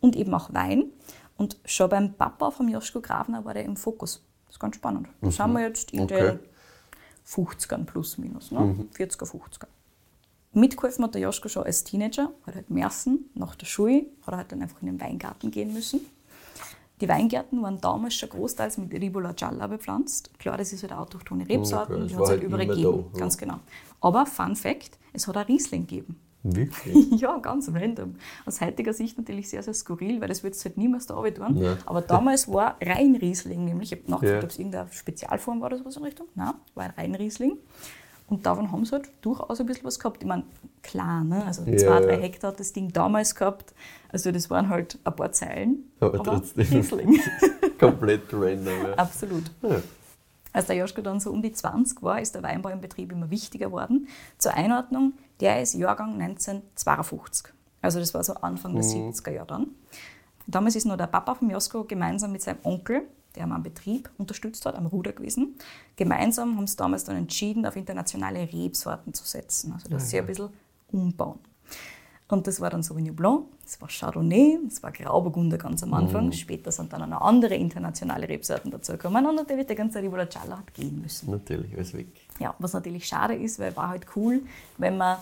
Und eben auch Wein. Und schon beim Papa von Joschko Grafner war der im Fokus. Das ist ganz spannend. Da sind wir jetzt in Okay. den 50ern plus minus, ne? 40er, 50er. Mitgeholfen hat der Joschko schon als Teenager, hat halt Mersen nach der Schule, hat er halt dann einfach in den Weingarten gehen müssen. Die Weingärten waren damals schon großteils mit Ribola Gialla bepflanzt. Klar, das ist halt eine autochthone Rebsorten, Okay, die hat es halt halt überall gegeben, da, ja. ganz genau. Aber Fun Fact, es hat auch Riesling gegeben. Wirklich? Ja, ganz random. Aus heutiger Sicht natürlich sehr, sehr skurril, weil das wird es halt niemals da tun. Ja. Aber damals war rein Riesling, nämlich, ich habe nachgefragt, Ja. ob es irgendeine Spezialform war oder sowas in Richtung. Nein, war ein rein Riesling. Und davon haben sie halt durchaus ein bisschen was gehabt. Ich meine, klar, ne? also Ja, zwei, drei. Hektar hat das Ding damals gehabt. Also das waren halt ein paar Zeilen. Aber trotzdem. Riesling. Komplett random. Ja. Absolut. Als der Joschko dann so um die 20 war, ist der Weinbau im Betrieb immer wichtiger geworden. Zur Einordnung, der ist Jahrgang 1952. Also das war so Anfang der 70er Jahre dann. Damals ist noch der Papa von Josko gemeinsam mit seinem Onkel, der am Betrieb unterstützt hat, am Ruder gewesen. Gemeinsam haben sie damals dann entschieden, auf internationale Rebsorten zu setzen. Also das Ah, sie ja. ein bisschen umbauen. Und das war dann Sauvignon Blanc, das war Chardonnay, das war Grauburgunder ganz am Anfang. Mhm. Später sind dann auch noch andere internationale Rebsorten dazugekommen und natürlich der ganze Rivolacciala hat gehen müssen. Natürlich, alles weg. Ja, was natürlich schade ist, weil war halt cool, wenn man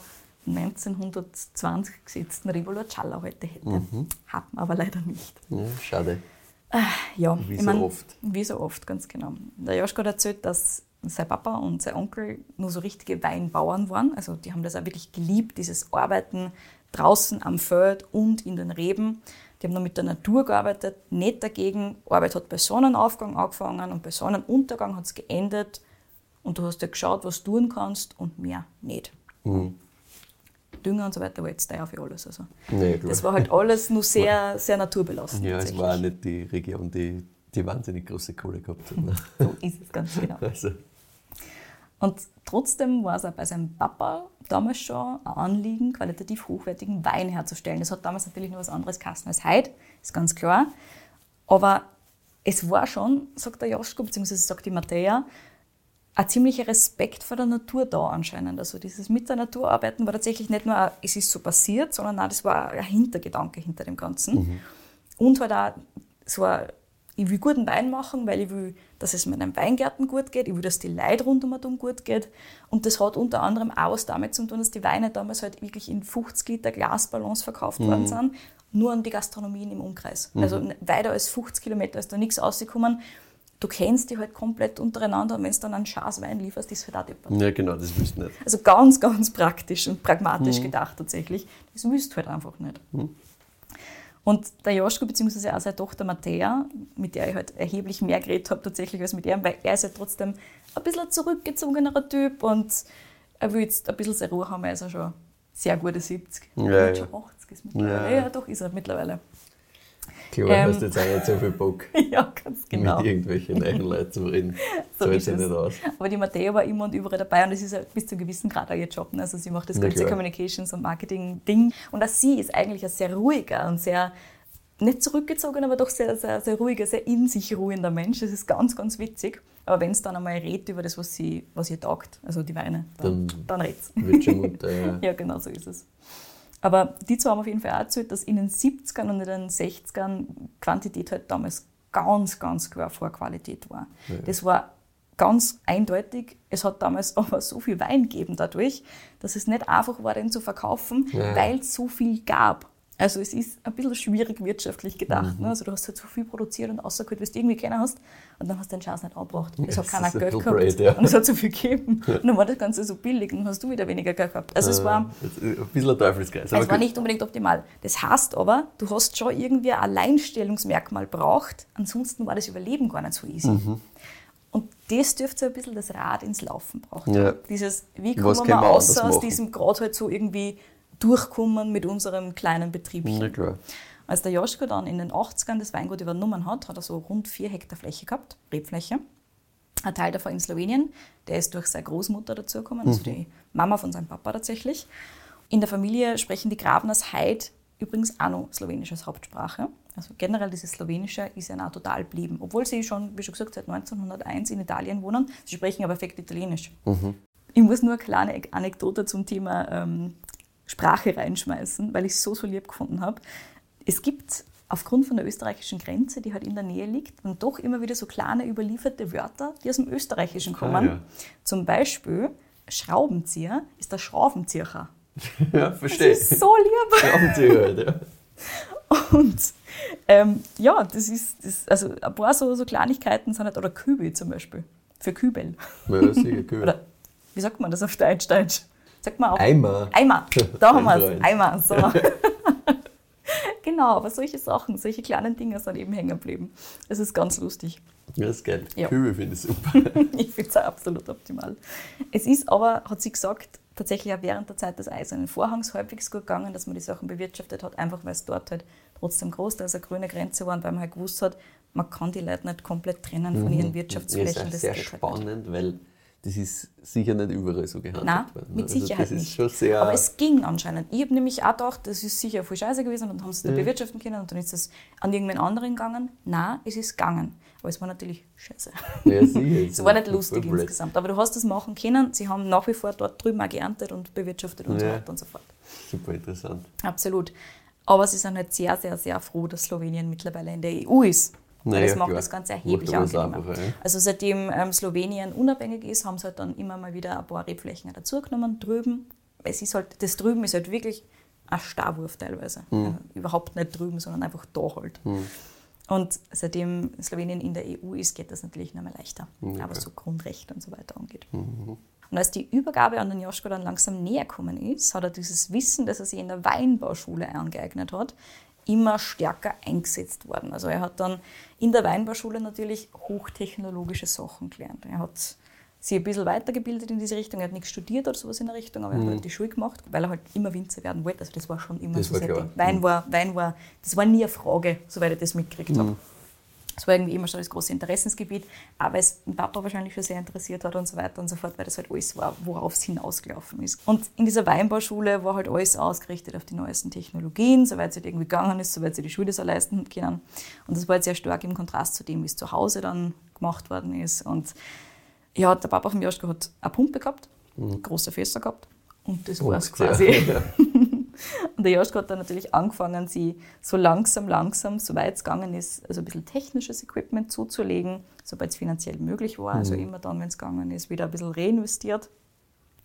1920 gesetzten Rivolacciala heute hätte. Mhm. Hat man aber leider nicht. Ja, schade. Ja, Wie ich so mein, oft. Wie so oft, ganz genau. Der Joschko hat erzählt, dass sein Papa und sein Onkel nur so richtige Weinbauern waren. Also die haben das auch wirklich geliebt, dieses Arbeiten draußen am Feld und in den Reben. Die haben nur mit der Natur gearbeitet, nicht dagegen. Arbeit hat bei Sonnenaufgang angefangen und bei Sonnenuntergang hat es geendet. Und du hast ja geschaut, was du tun kannst und mehr nicht. Mhm. Dünger und so weiter war jetzt da für alles. Also. Nee. Das war halt alles nur sehr, sehr naturbelassen. ja, es war auch nicht die Region, die, die wahnsinnig große Kohle gehabt hat. Ne? So ist es ganz genau. Also, Und trotzdem war es auch bei seinem Papa damals schon ein Anliegen, qualitativ hochwertigen Wein herzustellen. Das hat damals natürlich nur was anderes Kassen als heute, ist ganz klar. Aber es war schon, sagt der Joschko, beziehungsweise sagt die Mattea, ein ziemlicher Respekt vor der Natur da anscheinend. Also dieses mit der Natur arbeiten war tatsächlich nicht nur, ein, es ist so passiert, sondern auch, das war ein Hintergedanke hinter dem Ganzen. Und halt auch so ein, ich will guten Wein machen, weil ich will, dass es meinen Weingärten gut geht, ich will, dass die Leute rund um und gut geht. Und das hat unter anderem auch was damit zu tun, dass die Weine damals halt wirklich in 50 Liter Glasballons verkauft worden sind, nur an die Gastronomien im Umkreis. Also weiter als 50 Kilometer ist da nichts rausgekommen. Du kennst die halt komplett untereinander und wenn du dann einen Schaß Wein lieferst, ist halt auch deppert. ja, genau, das wüsste ich nicht. Also ganz, ganz praktisch und pragmatisch gedacht tatsächlich. Das wüsst halt einfach nicht. Und der Joschko, beziehungsweise auch seine Tochter Mattea, mit der ich halt erheblich mehr geredet habe tatsächlich als mit ihm, weil er ist ja trotzdem ein bisschen ein zurückgezogenerer Typ und er will jetzt ein bisschen seine Ruhe haben, er ist ja schon sehr gute 70. Ja, ja. schon 80 ist mittlerweile. Ja. Ja. doch ist er mittlerweile. Klar, Ähm, hast jetzt auch nicht so viel Bock, ja, ganz genau. mit irgendwelchen neuen Leuten zu reden. So Zahlt ist sich es. nicht aus. Aber die Mattea war immer und überall dabei und das ist bis zu einem gewissen Grad auch ihr Job. ne? Also sie macht das Na ganze klar. Communications- und Marketing-Ding. Und auch sie ist eigentlich ein sehr ruhiger und sehr, nicht zurückgezogen, aber doch sehr, sehr, sehr ruhiger, sehr in sich ruhender Mensch. Das ist ganz, ganz witzig. Aber wenn es dann einmal redet über das, was, sie, was ihr taugt, also die Weine, dann, Dann- dann red's. Wird schon munter, ja. Ja, genau so ist es. Aber die zwei haben auf jeden Fall auch erzählt, dass in den 70ern und in den 60ern Quantität halt damals ganz, ganz klar vor Qualität war. Das war ganz eindeutig. Es hat damals aber so viel Wein gegeben dadurch, dass es nicht einfach war, den zu verkaufen, Ja. weil es so viel gab. Also es ist ein bisschen schwierig wirtschaftlich gedacht. Ne? Also du hast halt so viel produziert und rausgeholt, wie du irgendwie keiner hast und dann hast du den Chance nicht angebracht. Es hat keiner Geld gehabt blöd, ja. und es hat so viel gegeben. Und dann war das Ganze so billig und dann hast du wieder weniger Geld gehabt. Also es war... Äh, Ein bisschen ein Teufelskreis. Es war nicht unbedingt optimal. Das heißt aber, du hast schon irgendwie ein Alleinstellungsmerkmal braucht. Ansonsten war das Überleben gar nicht so easy. Mhm. Und das dürfte so ein bisschen das Rad ins Laufen brauchen. Ja. Dieses, wie Was kommen wir wir raus aus machen? diesem Grad halt so irgendwie durchkommen mit unserem kleinen Betriebchen. Na klar. Als der Joschko dann in den 80ern das Weingut übernommen hat, hat er so rund vier Hektar Fläche gehabt, Rebfläche. Ein Teil davon in Slowenien, der ist durch seine Großmutter dazugekommen, also die Mama von seinem Papa tatsächlich. In der Familie sprechen die Grabners heute übrigens auch noch Slowenisch als Hauptsprache. Also generell dieses Slowenische ist ja auch total blieben, obwohl sie schon, wie schon gesagt, seit 1901 in Italien wohnen. Sie sprechen aber perfekt Italienisch. Ich muss nur eine kleine Anekdote zum Thema ähm, Sprache reinschmeißen, weil ich es so, so lieb gefunden habe. Es gibt aufgrund von der österreichischen Grenze, die halt in der Nähe liegt, dann doch immer wieder so kleine überlieferte Wörter, die aus dem Österreichischen kommen. Ah, ja. Zum Beispiel Schraubenzieher ist der Schraubenzieher. Ja, Das verstehe. ist so lieb. Schrauben Sie halt, ja. Und ähm, ja, das ist, das, also ein paar so, so Kleinigkeiten sind halt, oder Kübel zum Beispiel, für Kübel. Ja, sicher, cool. Oder wie sagt man das auf Deutsch? Deutsch? Sagt man auch. Eimer. Eimer. Da haben wir es. Eimer. So. genau, aber solche Sachen, solche kleinen Dinge sind eben hängen geblieben. Das ist ganz lustig. Ja, ist geil. Ja. Kübel finde ich super. ich finde es auch absolut optimal. Es ist aber, hat sie gesagt, tatsächlich auch während der Zeit des Eisernen Vorhangs halbwegs gut gegangen, dass man die Sachen bewirtschaftet hat, einfach weil es dort halt trotzdem großteils eine grüne Grenze war und weil man halt gewusst hat, man kann die Leute nicht komplett trennen von ihren Das Wirtschaftsflächen. ist das sehr geht halt spannend, weil das ist sicher nicht überall so gehandhabt Nein, worden. mit Also Sicherheit das nicht. Aber es ging anscheinend. Ich habe nämlich auch gedacht, das ist sicher voll scheiße gewesen und dann haben sie es da bewirtschaften können und dann ist es an irgendwen anderen gegangen. Nein, es ist gegangen. Aber es war natürlich scheiße. ja, sicher, Es war nicht lustig blöd. insgesamt. Aber du hast es machen können. Sie haben nach wie vor dort drüben auch geerntet und bewirtschaftet und so Ja. weiter und so fort. Super interessant. Absolut. Aber sie sind halt sehr, sehr, sehr froh, dass Slowenien mittlerweile in der EU ist. Weil Naja, das macht klar. das Ganze erheblich angenehmer. einfacher, ja. Also seitdem ähm, Slowenien unabhängig ist, haben sie halt dann immer mal wieder ein paar Rebflächen dazugenommen drüben. Es ist halt, das drüben ist halt wirklich ein Starwurf teilweise. Hm. Also überhaupt nicht drüben, sondern einfach da halt. Und seitdem Slowenien in der EU ist, geht das natürlich noch mal leichter. Ja. Aber so Grundrechte und so weiter angeht. Mhm. Und als die Übergabe an den Joschko dann langsam näher gekommen ist, hat er dieses Wissen, das er sich in der Weinbauschule angeeignet hat, immer stärker eingesetzt worden. Also er hat dann in der Weinbauschule natürlich hochtechnologische Sachen gelernt. Er hat sich ein bisschen weitergebildet in diese Richtung. Er hat nichts studiert oder sowas in der Richtung, aber er hat halt die Schule gemacht, weil er halt immer Winzer werden wollte. Also das war schon immer Das so Setting. Wein war, Wein war, das war nie eine Frage, soweit ich das mitgekriegt habe. Es war irgendwie immer schon das große Interessensgebiet, aber es den Papa wahrscheinlich schon sehr interessiert hat und so weiter und so fort, weil das halt alles war, worauf es hinausgelaufen ist. Und in dieser Weinbauschule war halt alles ausgerichtet auf die neuesten Technologien, soweit es halt irgendwie gegangen ist, soweit sie die Schule so leisten können. Und das war halt sehr stark im Kontrast zu dem, wie es zu Hause dann gemacht worden ist. Und ja, der Papa von Joschko hat eine Pumpe gehabt, große Fässer gehabt und das war es Mhm. Ja. Und der Joschko hat dann natürlich angefangen, sie so langsam, langsam, soweit es gegangen ist, also ein bisschen technisches Equipment zuzulegen, sobald es finanziell möglich war. Also immer dann, wenn es gegangen ist, wieder ein bisschen reinvestiert.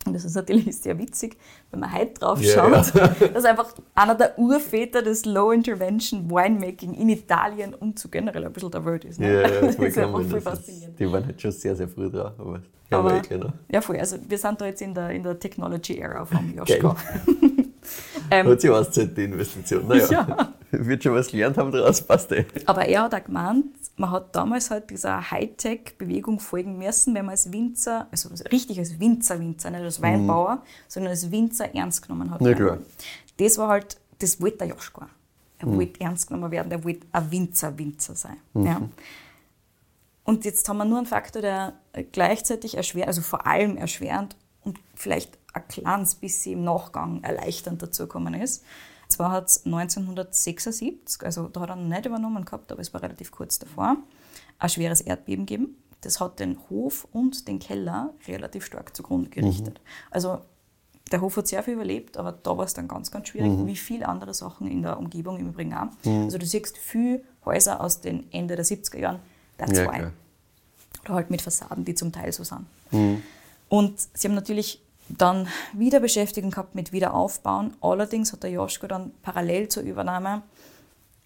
Und das ist natürlich sehr witzig, wenn man heute drauf Ja, schaut, dass einfach einer der Urväter des Low-Intervention Winemaking in Italien und so generell ein bisschen der Welt ist. Ne? Ja, ja, das ist einfach voll faszinierend. die waren halt schon sehr, sehr früh dran. Aber, ja, Aber- eh. Ja, voll. Also wir sind da jetzt in der, in der Technology-Era vom Geil. Joschko. Ähm, Hat sich auszahlt, die Investition. Naja, Ja. wird schon was gelernt haben daraus, passt eh. Aber er hat auch gemeint, man hat damals halt dieser Hightech-Bewegung folgen müssen, wenn man als Winzer, also richtig als Winzer, Winzer, nicht als Weinbauer, sondern als Winzer ernst genommen hat. Na klar. Das war halt, das wollte der Joschko. auch. Er wollte ernst genommen werden, er wollte ein Winzer, Winzer sein. Ja. Und jetzt haben wir nur einen Faktor, der gleichzeitig erschwerend, also vor allem erschwerend und vielleicht ein kleines bisschen im Nachgang erleichternd dazugekommen ist. Zwar hat es 1976, also da hat er noch nicht übernommen gehabt, aber es war relativ kurz davor, ein schweres Erdbeben gegeben. Das hat den Hof und den Keller relativ stark zugrunde gerichtet. Also der Hof hat sehr viel überlebt, aber da war es dann ganz, ganz schwierig, wie viele andere Sachen in der Umgebung im Übrigen auch. Also du siehst viele Häuser aus den Ende der 70er Jahren, da Ja, zwei. klar. Oder halt mit Fassaden, die zum Teil so sind. Und sie haben natürlich dann wieder Beschäftigung gehabt mit Wiederaufbauen. Allerdings hat der Joschko dann parallel zur Übernahme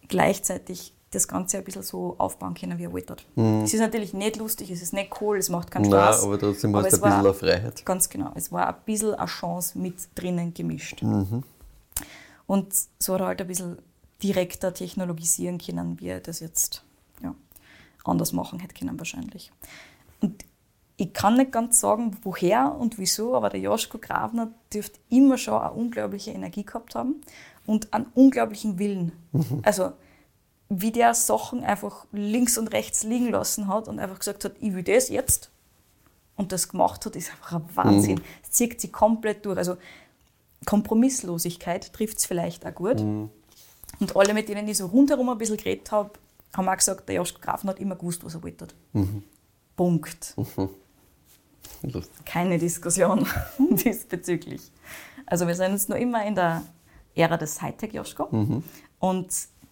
gleichzeitig das Ganze ein bisschen so aufbauen können, wie er wollte. Es ist natürlich nicht lustig, es ist nicht cool, es macht keinen Nein, Spaß. aber trotzdem hast du ein war- bisschen eine Freiheit. Ganz genau. Es war ein bisschen eine Chance mit drinnen gemischt. Mhm. Und so hat er halt ein bisschen direkter technologisieren können, wie er das jetzt ja, anders machen hätte können wahrscheinlich. Und ich kann nicht ganz sagen, woher und wieso, aber der Joschko Grafner dürfte immer schon eine unglaubliche Energie gehabt haben und einen unglaublichen Willen. Also wie der Sachen einfach links und rechts liegen lassen hat und einfach gesagt hat, ich will das jetzt und das gemacht hat, ist einfach ein Wahnsinn. Es zieht sich komplett durch. Also Kompromisslosigkeit trifft es vielleicht auch gut. Und alle, mit denen ich so rundherum ein bisschen geredet habe, haben auch gesagt, der Joschko Grafen hat immer gewusst, was er wollte. Punkt. Lustig. Keine Diskussion diesbezüglich. Also wir sind jetzt noch immer in der Ära des Hightech-Joschko. Und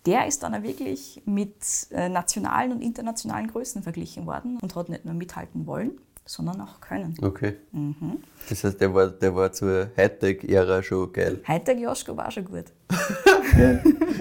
der ist dann auch wirklich mit äh, nationalen und internationalen Größen verglichen worden und hat nicht nur mithalten wollen, sondern auch können. Okay. Mhm. Das heißt, der war, der war zur Hightech-Ära schon geil. Hightech-Joschko war schon gut.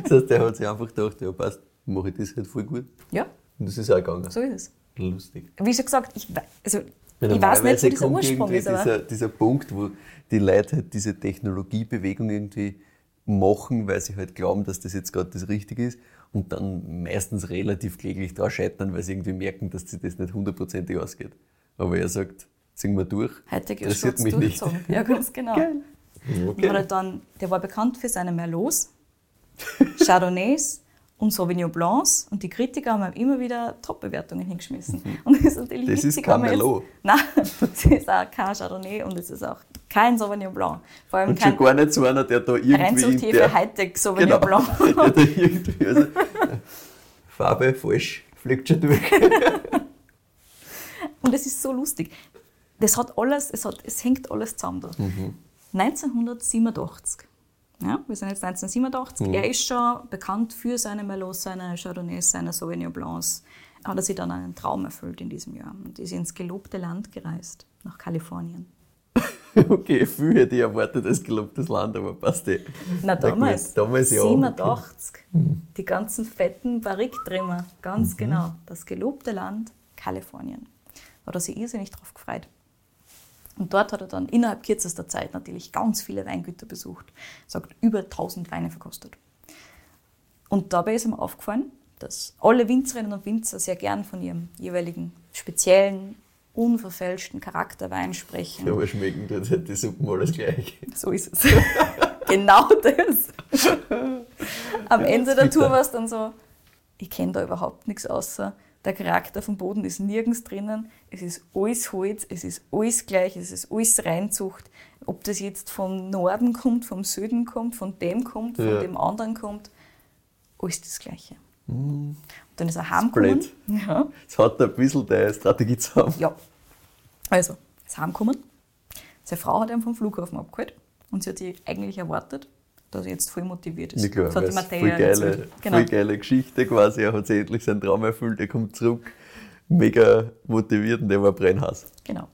Das heißt, der hat sich einfach gedacht, ja passt, mache ich das halt voll gut. Ja, Und das ist auch gegangen. so ist es. Lustig. Wie schon gesagt, ich, also, Weil ich weiß nicht, wo dieser kommt Ursprung ist, aber dieser, dieser Punkt, wo die Leute halt diese Technologiebewegung irgendwie machen, weil sie halt glauben, dass das jetzt gerade das Richtige ist und dann meistens relativ kläglich da scheitern, weil sie irgendwie merken, dass sich das nicht hundertprozentig ausgeht. Aber er sagt, ziehen wir durch, Hightech-Joschko interessiert mich nicht. Ja, ganz genau. Geil. Hat halt dann, der war bekannt für seine Merlots, Chardonnays und Sauvignon Blancs und die Kritiker haben immer wieder Top-Bewertungen hingeschmissen. Und das ist natürlich Das ist witzig, kein man jetzt- Merlot. Nein, es ist auch kein Chardonnay und es ist auch kein Sauvignon Blanc. Vor allem Und kein schon gar nicht so einer, der da irgendwie in Reinzuchthefe der, Hightech Sauvignon genau, Blanc. der da irgendwie, also, Farbe falsch, fliegt schon durch. Und es ist so lustig. Das hat alles, es, hat, es hängt alles zusammen da. 1987. Ja, wir sind jetzt 1987. Er ist schon bekannt für seine Merlots, seine Chardonnays, seine Sauvignon Blancs. Hat er sich dann einen Traum erfüllt in diesem Jahr und ist ins gelobte Land gereist, nach Kalifornien. Okay, viel hätte ich erwartet als gelobtes Land, aber passt eh. Na, Na gut, damals, damals ja. 87. Die ganzen fetten Barrique-Trimmer, ganz genau. Das gelobte Land Kalifornien. Hat er sich irrsinnig drauf gefreut. Und dort hat er dann innerhalb kürzester Zeit natürlich ganz viele Weingüter besucht. Sagt, über 1000 Weine verkostet. Und dabei ist ihm aufgefallen, dass alle Winzerinnen und Winzer sehr gern von ihrem jeweiligen speziellen, unverfälschten Charakterwein sprechen. Ja, aber schmecken tut halt die Suppen alles gleich. So ist es. genau das. Am Ende der. Tour war es dann so, ich kenne da überhaupt nichts außer der Charakter vom Boden ist nirgends drinnen. Es ist alles Holz, es ist alles gleich, es ist alles Reinzucht. Ob das jetzt vom Norden kommt, vom Süden kommt, von dem kommt, von Ja. dem anderen kommt, alles das Gleiche. Und dann ist er heimgekommen. Ja. Es hat ein bisschen deine Strategie zusammen. Ja. Also, ist heimgekommen. Seine Frau hat ihn vom Flughafen abgeholt und sie hat sich eigentlich erwartet, er jetzt voll motiviert ist. Ja, klar, das hat Mattea voll geile. Genau. voll geile Geschichte quasi. Er hat sich endlich seinen Traum erfüllt, er kommt zurück, mega motiviert und der war Brennhass. genau.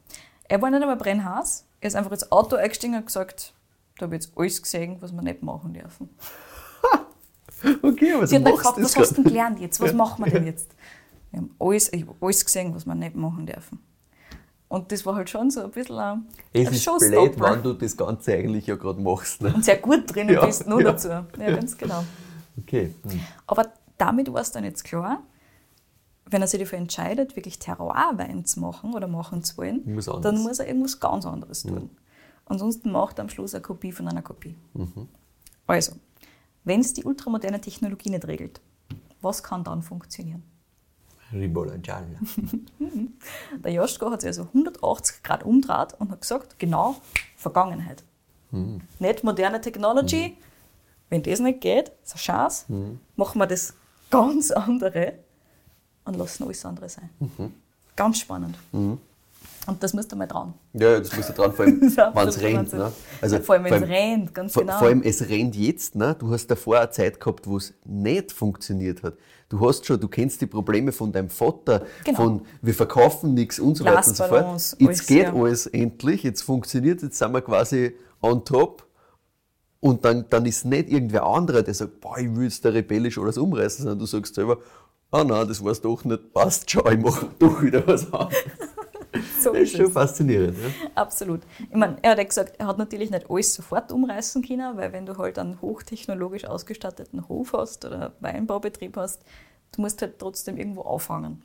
Er war nicht einmal brennhaß. Er ist einfach ins Auto eingestiegen und gesagt, da habe ich jetzt alles gesehen, was wir nicht machen dürfen. Okay, aber Sie hat dann gefragt, was hast du gelernt jetzt? Was machen wir denn jetzt? Wir haben alles, ich habe alles gesehen, was wir nicht machen dürfen. Und das war halt schon so ein bisschen ein, Es ein ist blöd, wenn du das Ganze eigentlich ja gerade machst. Ne? Und sehr gut drinnen Ja, bist, nur ja. dazu. Ja, ganz genau. Okay. Hm. Aber damit war es dann jetzt klar, wenn er sich dafür entscheidet, wirklich Terroirwein zu machen oder machen zu wollen, Muss dann muss er irgendwas ganz anderes tun. Ansonsten macht er am Schluss eine Kopie von einer Kopie. Mhm. Also, wenn es die ultramoderne Technologie nicht regelt, was kann dann funktionieren? Ribola Gialla. Der Joschko hat sich also 180 Grad umdreht und hat gesagt, genau, Vergangenheit. Mhm. Nicht moderne Technology. Wenn das nicht geht, ist eine Chance, Mhm. machen wir das ganz andere und lassen alles andere sein. Mhm. Ganz spannend. Und das müsst ihr mal trauen. Ja, das musst du dran, vor allem, wenn es rennt. Ne? Also, vor allem, wenn es rennt, ganz vor, genau. vor allem, es rennt jetzt. Ne? Du hast davor eine Zeit gehabt, wo es nicht funktioniert hat. Du hast schon, du kennst die Probleme von deinem Vater, Genau. von wir verkaufen nichts und so weiter und so fort. Jetzt alles, geht ja. alles endlich, jetzt funktioniert, jetzt sind wir quasi on top. Und dann, dann ist nicht irgendwer anderer, der sagt, boah, ich will jetzt da rebellisch alles umreißen, sondern du sagst selber, ah nein, das war's doch nicht, passt schon, ich mache doch wieder was anderes. so Das ist ist schon es. faszinierend. Ja? Absolut. Ich meine, er hat ja gesagt, er hat natürlich nicht alles sofort umreißen können, weil wenn du halt einen hochtechnologisch ausgestatteten Hof hast oder Weinbaubetrieb hast, du musst halt trotzdem irgendwo auffangen.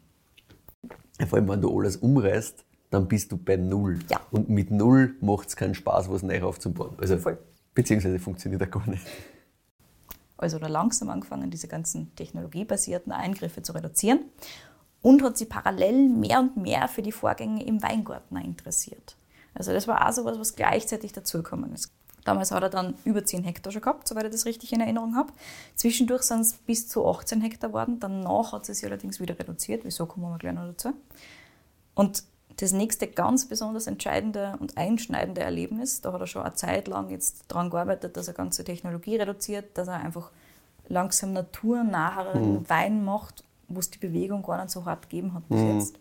Vor allem, wenn du alles umreißt, dann bist du bei Null. Ja. Und mit Null macht es keinen Spaß, was neu aufzubauen. Also, Voll. Beziehungsweise funktioniert er gar nicht. Also da langsam angefangen, diese ganzen technologiebasierten Eingriffe zu reduzieren und hat sich parallel mehr und mehr für die Vorgänge im Weingarten interessiert. Also das war auch so was, was gleichzeitig dazugekommen ist. Damals hat er dann über 10 Hektar schon gehabt, soweit ich das richtig in Erinnerung habe. Zwischendurch sind es bis zu 18 Hektar geworden. Danach hat es sich allerdings wieder reduziert. Wieso kommen wir gleich noch dazu? Und das nächste ganz besonders entscheidende und einschneidende Erlebnis, da hat er schon eine Zeit lang jetzt daran gearbeitet, dass er ganze Technologie reduziert, dass er einfach langsam naturnaheren Wein macht, wo es die Bewegung gar nicht so hart gegeben hat bis jetzt.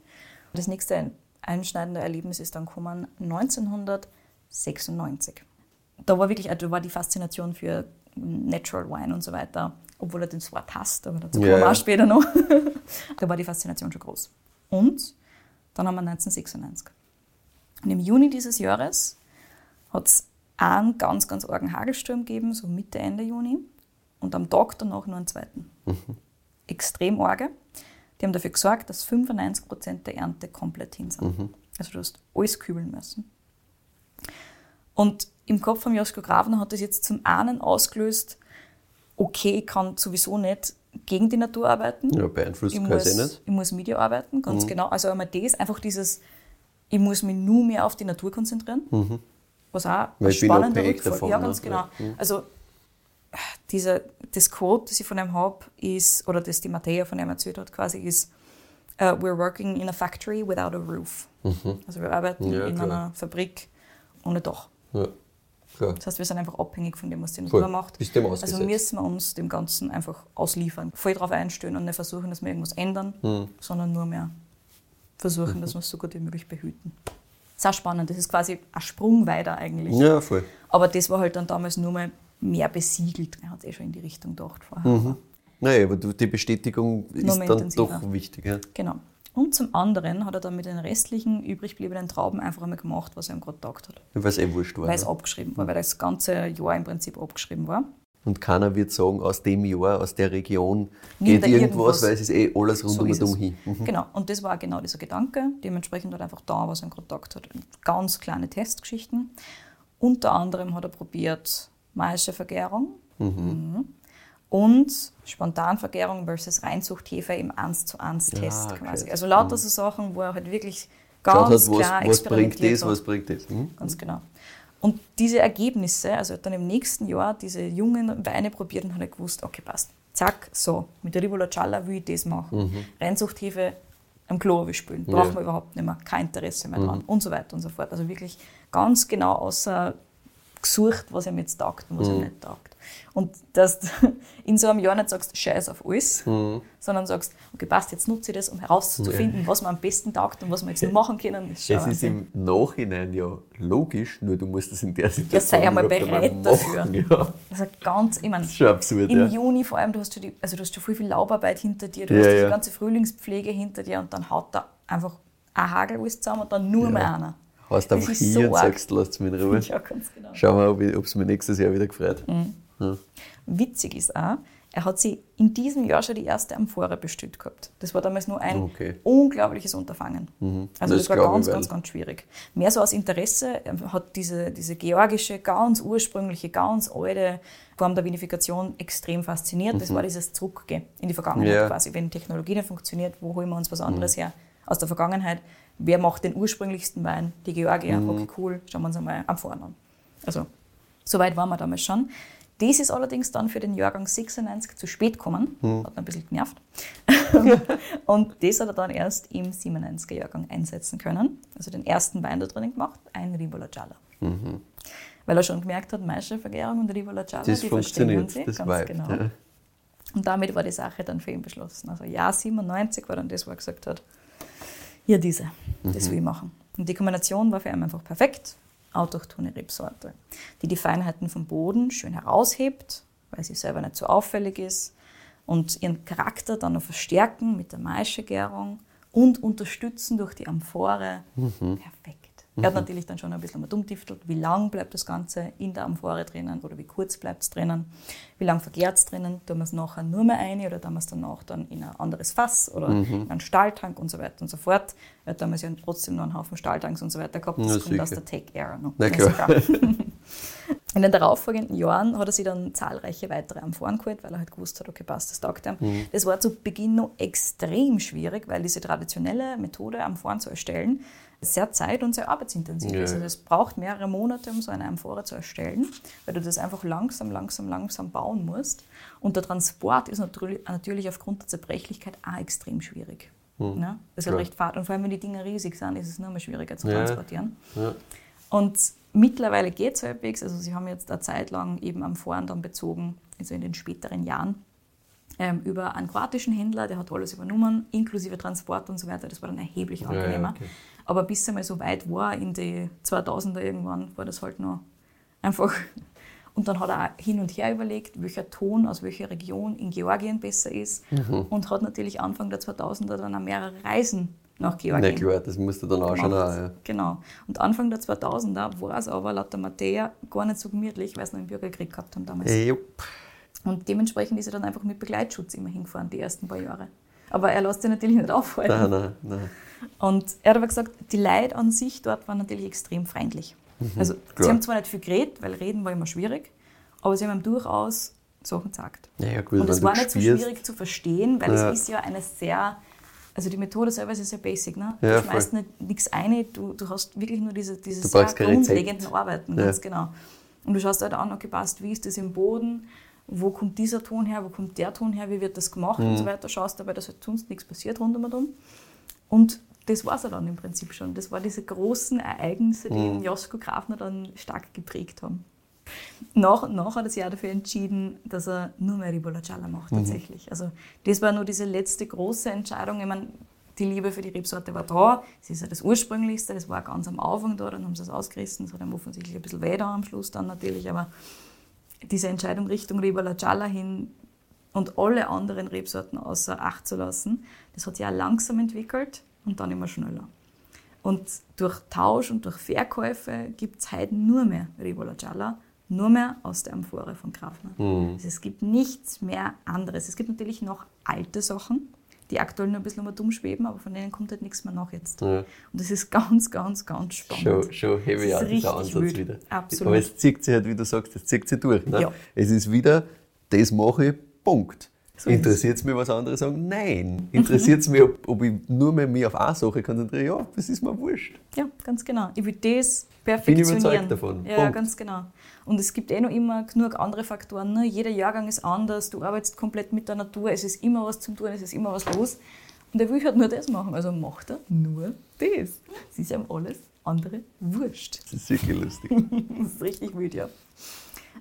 Das nächste einschneidende Erlebnis ist dann gekommen 1996. Da war wirklich, da war die Faszination für Natural Wine und so weiter, obwohl er das Wort hasst, aber dazu kommen Ja, wir auch später noch. da war die Faszination schon groß. Und dann haben wir 1996. Und im Juni dieses Jahres hat es einen ganz, ganz argen Hagelsturm gegeben, so Mitte, Ende Juni. Und am Tag danach noch einen zweiten. Extrem arge. Die haben dafür gesorgt, dass 95% der Ernte komplett hin sind. Also du hast alles kübeln müssen. Und im Kopf von Joschko Grafner hat das jetzt zum einen ausgelöst, okay, ich kann sowieso nicht gegen die Natur arbeiten. Ja, beeinflusst ich muss, eh nicht. ich muss mit ihr arbeiten, ganz Mhm. genau. Also einmal das, einfach dieses, ich muss mich nur mehr auf die Natur konzentrieren. Was auch Mhm. Weil spannender Rückfall- davon, Ja, ne? ganz genau. Ja. Mhm. Also diese, das Quote, das ich von ihm habe, ist, oder das die Mattea von ihm erzählt hat, quasi ist, uh, we're working in a factory without a roof. Also wir arbeiten Mhm. Ja, in klar. einer Fabrik ohne Dach. Ja, klar. Das heißt, wir sind einfach abhängig von dem, was die Natur Voll. macht. Bist dem also müssen wir uns dem Ganzen einfach ausliefern. Voll darauf einstellen und nicht versuchen, dass wir irgendwas ändern, Hm. sondern nur mehr versuchen, dass wir es so gut wie möglich behüten. Das ist auch spannend. Das ist quasi ein Sprung weiter eigentlich. Ja, voll. Aber das war halt dann damals nur mal mehr besiegelt. Er hat eh schon in die Richtung gedacht vorher. Mhm. Naja, aber die Bestätigung ist mehr dann doch wichtig. Ja. Genau. Und zum anderen hat er dann mit den restlichen übrig gebliebenen Trauben einfach einmal gemacht, was er ihm gerade gedacht hat. Weil es eh wurscht war. Weil es ne? abgeschrieben war, weil das ganze Jahr im Prinzip abgeschrieben war. Und keiner wird sagen, aus dem Jahr, aus der Region Nimmt geht irgendwas, irgendwas. weil es ist eh alles So rundum ist und um hin. Mhm. Genau, und das war genau dieser Gedanke. Dementsprechend hat er einfach da, was er ihm gerade gedacht hat. Ganz kleine Testgeschichten. Unter anderem hat er probiert Maischevergärung mhm. und Spontanvergärung versus Reinzuchthefe im 1 zu 1 Test okay. quasi. Also lauter so Sachen, wo er halt wirklich Schaut ganz was, klar was bringt experimentiert das, was bringt das. Mhm. Ganz genau. Und diese Ergebnisse, also er hat dann im nächsten Jahr diese jungen Weine probiert und hat er gewusst, okay, passt. Zack, so, mit der Rivola Gialla will ich das machen. Reinzuchthefe am Klo spülen, braucht Mhm. Ja. Mhm. man überhaupt nicht mehr, kein Interesse mehr dran und so weiter und so fort. Also wirklich ganz genau außer gesucht, was ihm jetzt taugt und was Mhm. ihm nicht taugt. Und dass du in so einem Jahr nicht sagst, scheiß auf alles, Mhm. sondern sagst, okay, passt, jetzt nutze ich das, um herauszufinden, was mir am besten taugt und was wir jetzt noch machen können. Das ist Es ist im Nachhinein ja logisch, nur du musst es in der Situation Ja, sei einmal bereit dafür. Ja, Also ganz, ich meine, das ist schon absurd. im Ja. Juni vor allem, du hast, schon die, also du hast schon viel, viel Laubarbeit hinter dir, du Ja, hast ja. ganze Frühlingspflege hinter dir und dann haut da einfach ein Hagel alles zusammen und dann nur Ja. mehr einer. Haust Das einfach hier so und arg. sagst, lasst mich in Ruhe. Ja, ganz genau. Schauen wir, ob ich- ob es mir nächstes Jahr wieder gefreut. Mhm. Ja. Witzig ist auch, er hat sie in diesem Jahr schon die erste Amphore bestellt gehabt. Das war damals nur ein Okay. unglaubliches Unterfangen. Also Das das, war ganz, ganz, ganz schwierig. Mehr so aus Interesse, er hat diese, diese georgische, ganz ursprüngliche, ganz alte Form der Vinifikation extrem fasziniert. Das war dieses Zurückgehen in die Vergangenheit Ja. quasi. Wenn Technologie nicht funktioniert, wo holen wir uns was anderes her? Aus der Vergangenheit. Wer macht den ursprünglichsten Wein? Die Georgier. Okay, cool. Schauen wir uns einmal am Vorn an. Also, Soweit waren wir damals schon. Das ist allerdings dann für den Jahrgang 96 zu spät gekommen. Hat ihn ein bisschen genervt. und das hat er dann erst im 97er Jahrgang einsetzen können. Also den ersten Wein da drinnen gemacht, ein Rivola Gialla. Weil er schon gemerkt hat, Maischevergärung und Rivola Gialla, Das die verstehen sie. das ganz vibet, genau. ja. Und damit war die Sache dann für ihn beschlossen. Also Jahr 97 war dann das, wo er gesagt hat, hier diese, das will ich machen. Und die Kombination war für ihn einfach perfekt. Autochtone Rebsorte, die die Feinheiten vom Boden schön heraushebt, weil sie selber nicht so auffällig ist und ihren Charakter dann noch verstärken mit der Maischegärung und unterstützen durch die Amphore. Perfekt. Er hat natürlich dann schon ein bisschen mal dummtiftelt, wie lang bleibt das Ganze in der Amphore drinnen oder wie kurz bleibt es drinnen, wie lang vergärt es drinnen, tun wir es nachher nur mehr ein oder tun wir es danach dann in ein anderes Fass oder in einen Stahltank und so weiter und so fort. Er hat damals ja trotzdem noch einen Haufen Stahltanks und so weiter gehabt, das Ja, kommt aus sicher. der Tech-Era noch. Na klar. in den darauffolgenden Jahren hat er sich dann zahlreiche weitere Amphoren geholt, weil er halt gewusst hat, okay, passt, das taugt ihm. Mhm. Das war zu Beginn noch extrem schwierig, weil diese traditionelle Methode, Amphoren zu erstellen, sehr zeit- und sehr arbeitsintensiv Ja. ist. Also es braucht mehrere Monate, um so eine Amphore zu erstellen, weil du das einfach langsam, langsam, langsam bauen musst. Und der Transport ist natürlich, aufgrund der Zerbrechlichkeit auch extrem schwierig. Ne? Das ist Hm. halt recht fad. Und vor allem, wenn die Dinger riesig sind, ist es noch mal schwieriger zu Ja. transportieren. Ja. Und mittlerweile geht es halbwegs. Also sie haben jetzt eine Zeit lang eben am Foren dann bezogen, also in den späteren Jahren, ähm, über einen kroatischen Händler, der hat alles übernommen, inklusive Transport und so weiter. Das war dann erheblich ja, angenehmer. okay. Aber bis es einmal so weit war, in die 2000er irgendwann, war das halt noch einfach. Und dann hat er auch hin und her überlegt, welcher Ton aus welcher Region in Georgien besser ist. Mhm. Und hat natürlich Anfang der 2000er dann auch mehrere Reisen nach Na Georgien klar, das musst du dann auch schon gemacht. auch, ja. Genau. Und Anfang der 2000er war es aber laut der Mattea gar nicht so gemütlich, weil sie noch einen Bürgerkrieg gehabt haben damals. Ey, jupp. Und dementsprechend ist er dann einfach mit Begleitschutz immer hingefahren, die ersten paar Jahre. Aber er lässt sich natürlich nicht aufhalten. Nein, nein, nein. Und er hat aber gesagt, die Leute an sich dort waren natürlich extrem freundlich. also klar. sie haben zwar nicht viel geredet, weil reden war immer schwierig, aber sie haben ihm durchaus Sachen sagt. Ja, ja, gut, und wenn war nicht so schwierig zu verstehen, weil Ja. es ist ja eine sehr, also die Methode selber ist ja sehr basic. Ne? Ja, du schmeißt voll. nicht nichts ein, du, du hast wirklich nur diese, diese Du sehr grundlegenden Arbeiten, Ja. ganz genau. Und du schaust halt an, okay, passt, wie ist das im Boden, wo kommt dieser Ton her, wo kommt der Ton her, wie wird das gemacht und so Mhm. weiter. Schaust dabei, dass halt sonst nichts passiert rund um und um. Und das war es dann im Prinzip schon. Das waren diese großen Ereignisse, die Mhm. Josko Grafner dann stark geprägt haben. Nach und nach hat er sich auch dafür entschieden, dass er nur mehr Ribola Gialla macht Mhm. tatsächlich. Also das war nur diese letzte große Entscheidung. Ich meine, die Liebe für die Rebsorte war da. Es ist ja das Ursprünglichste, das war ganz am Anfang da, dann haben sie es ausgerissen. Es hat ihm offensichtlich ein bisschen weh da am Schluss dann natürlich, aber diese Entscheidung Richtung Ribola Gialla hin und alle anderen Rebsorten außer Acht zu lassen, das hat sich auch langsam entwickelt und dann immer schneller. Und durch Tausch und durch Verkäufe gibt es heute nur mehr Ribola Gialla, nur mehr aus der Amphore von Grafner. Also es gibt nichts mehr anderes. Es gibt natürlich noch alte Sachen, die aktuell nur ein bisschen um dumm schweben, aber von denen kommt halt nichts mehr nach jetzt. Ja. Und das ist ganz, ganz, ganz spannend. Schon, schon heavy an dieser Ansatz wild. wieder. Absolut. Aber es zieht sich halt, wie du sagst, es zieht sich durch. Ne? Ja. Es ist wieder, das mache ich, Punkt. So Interessiert es mich, was andere sagen? Nein. Interessiert es mich, ob, ob ich nur mehr mich auf eine Sache konzentriere? Ja, das ist mir wurscht. Ja, ganz genau. Ich will das Bin perfektionieren. überzeugt davon. Ja, Punkt. ganz genau. Und es gibt eh noch immer genug andere Faktoren. Ne? Jeder Jahrgang ist anders, du arbeitest komplett mit der Natur, es ist immer was zum Tun, es ist immer was los. Und er will halt nur das machen, also macht er nur das. Es ist ihm alles andere wurscht. Das ist wirklich lustig. Das ist richtig wild, ja.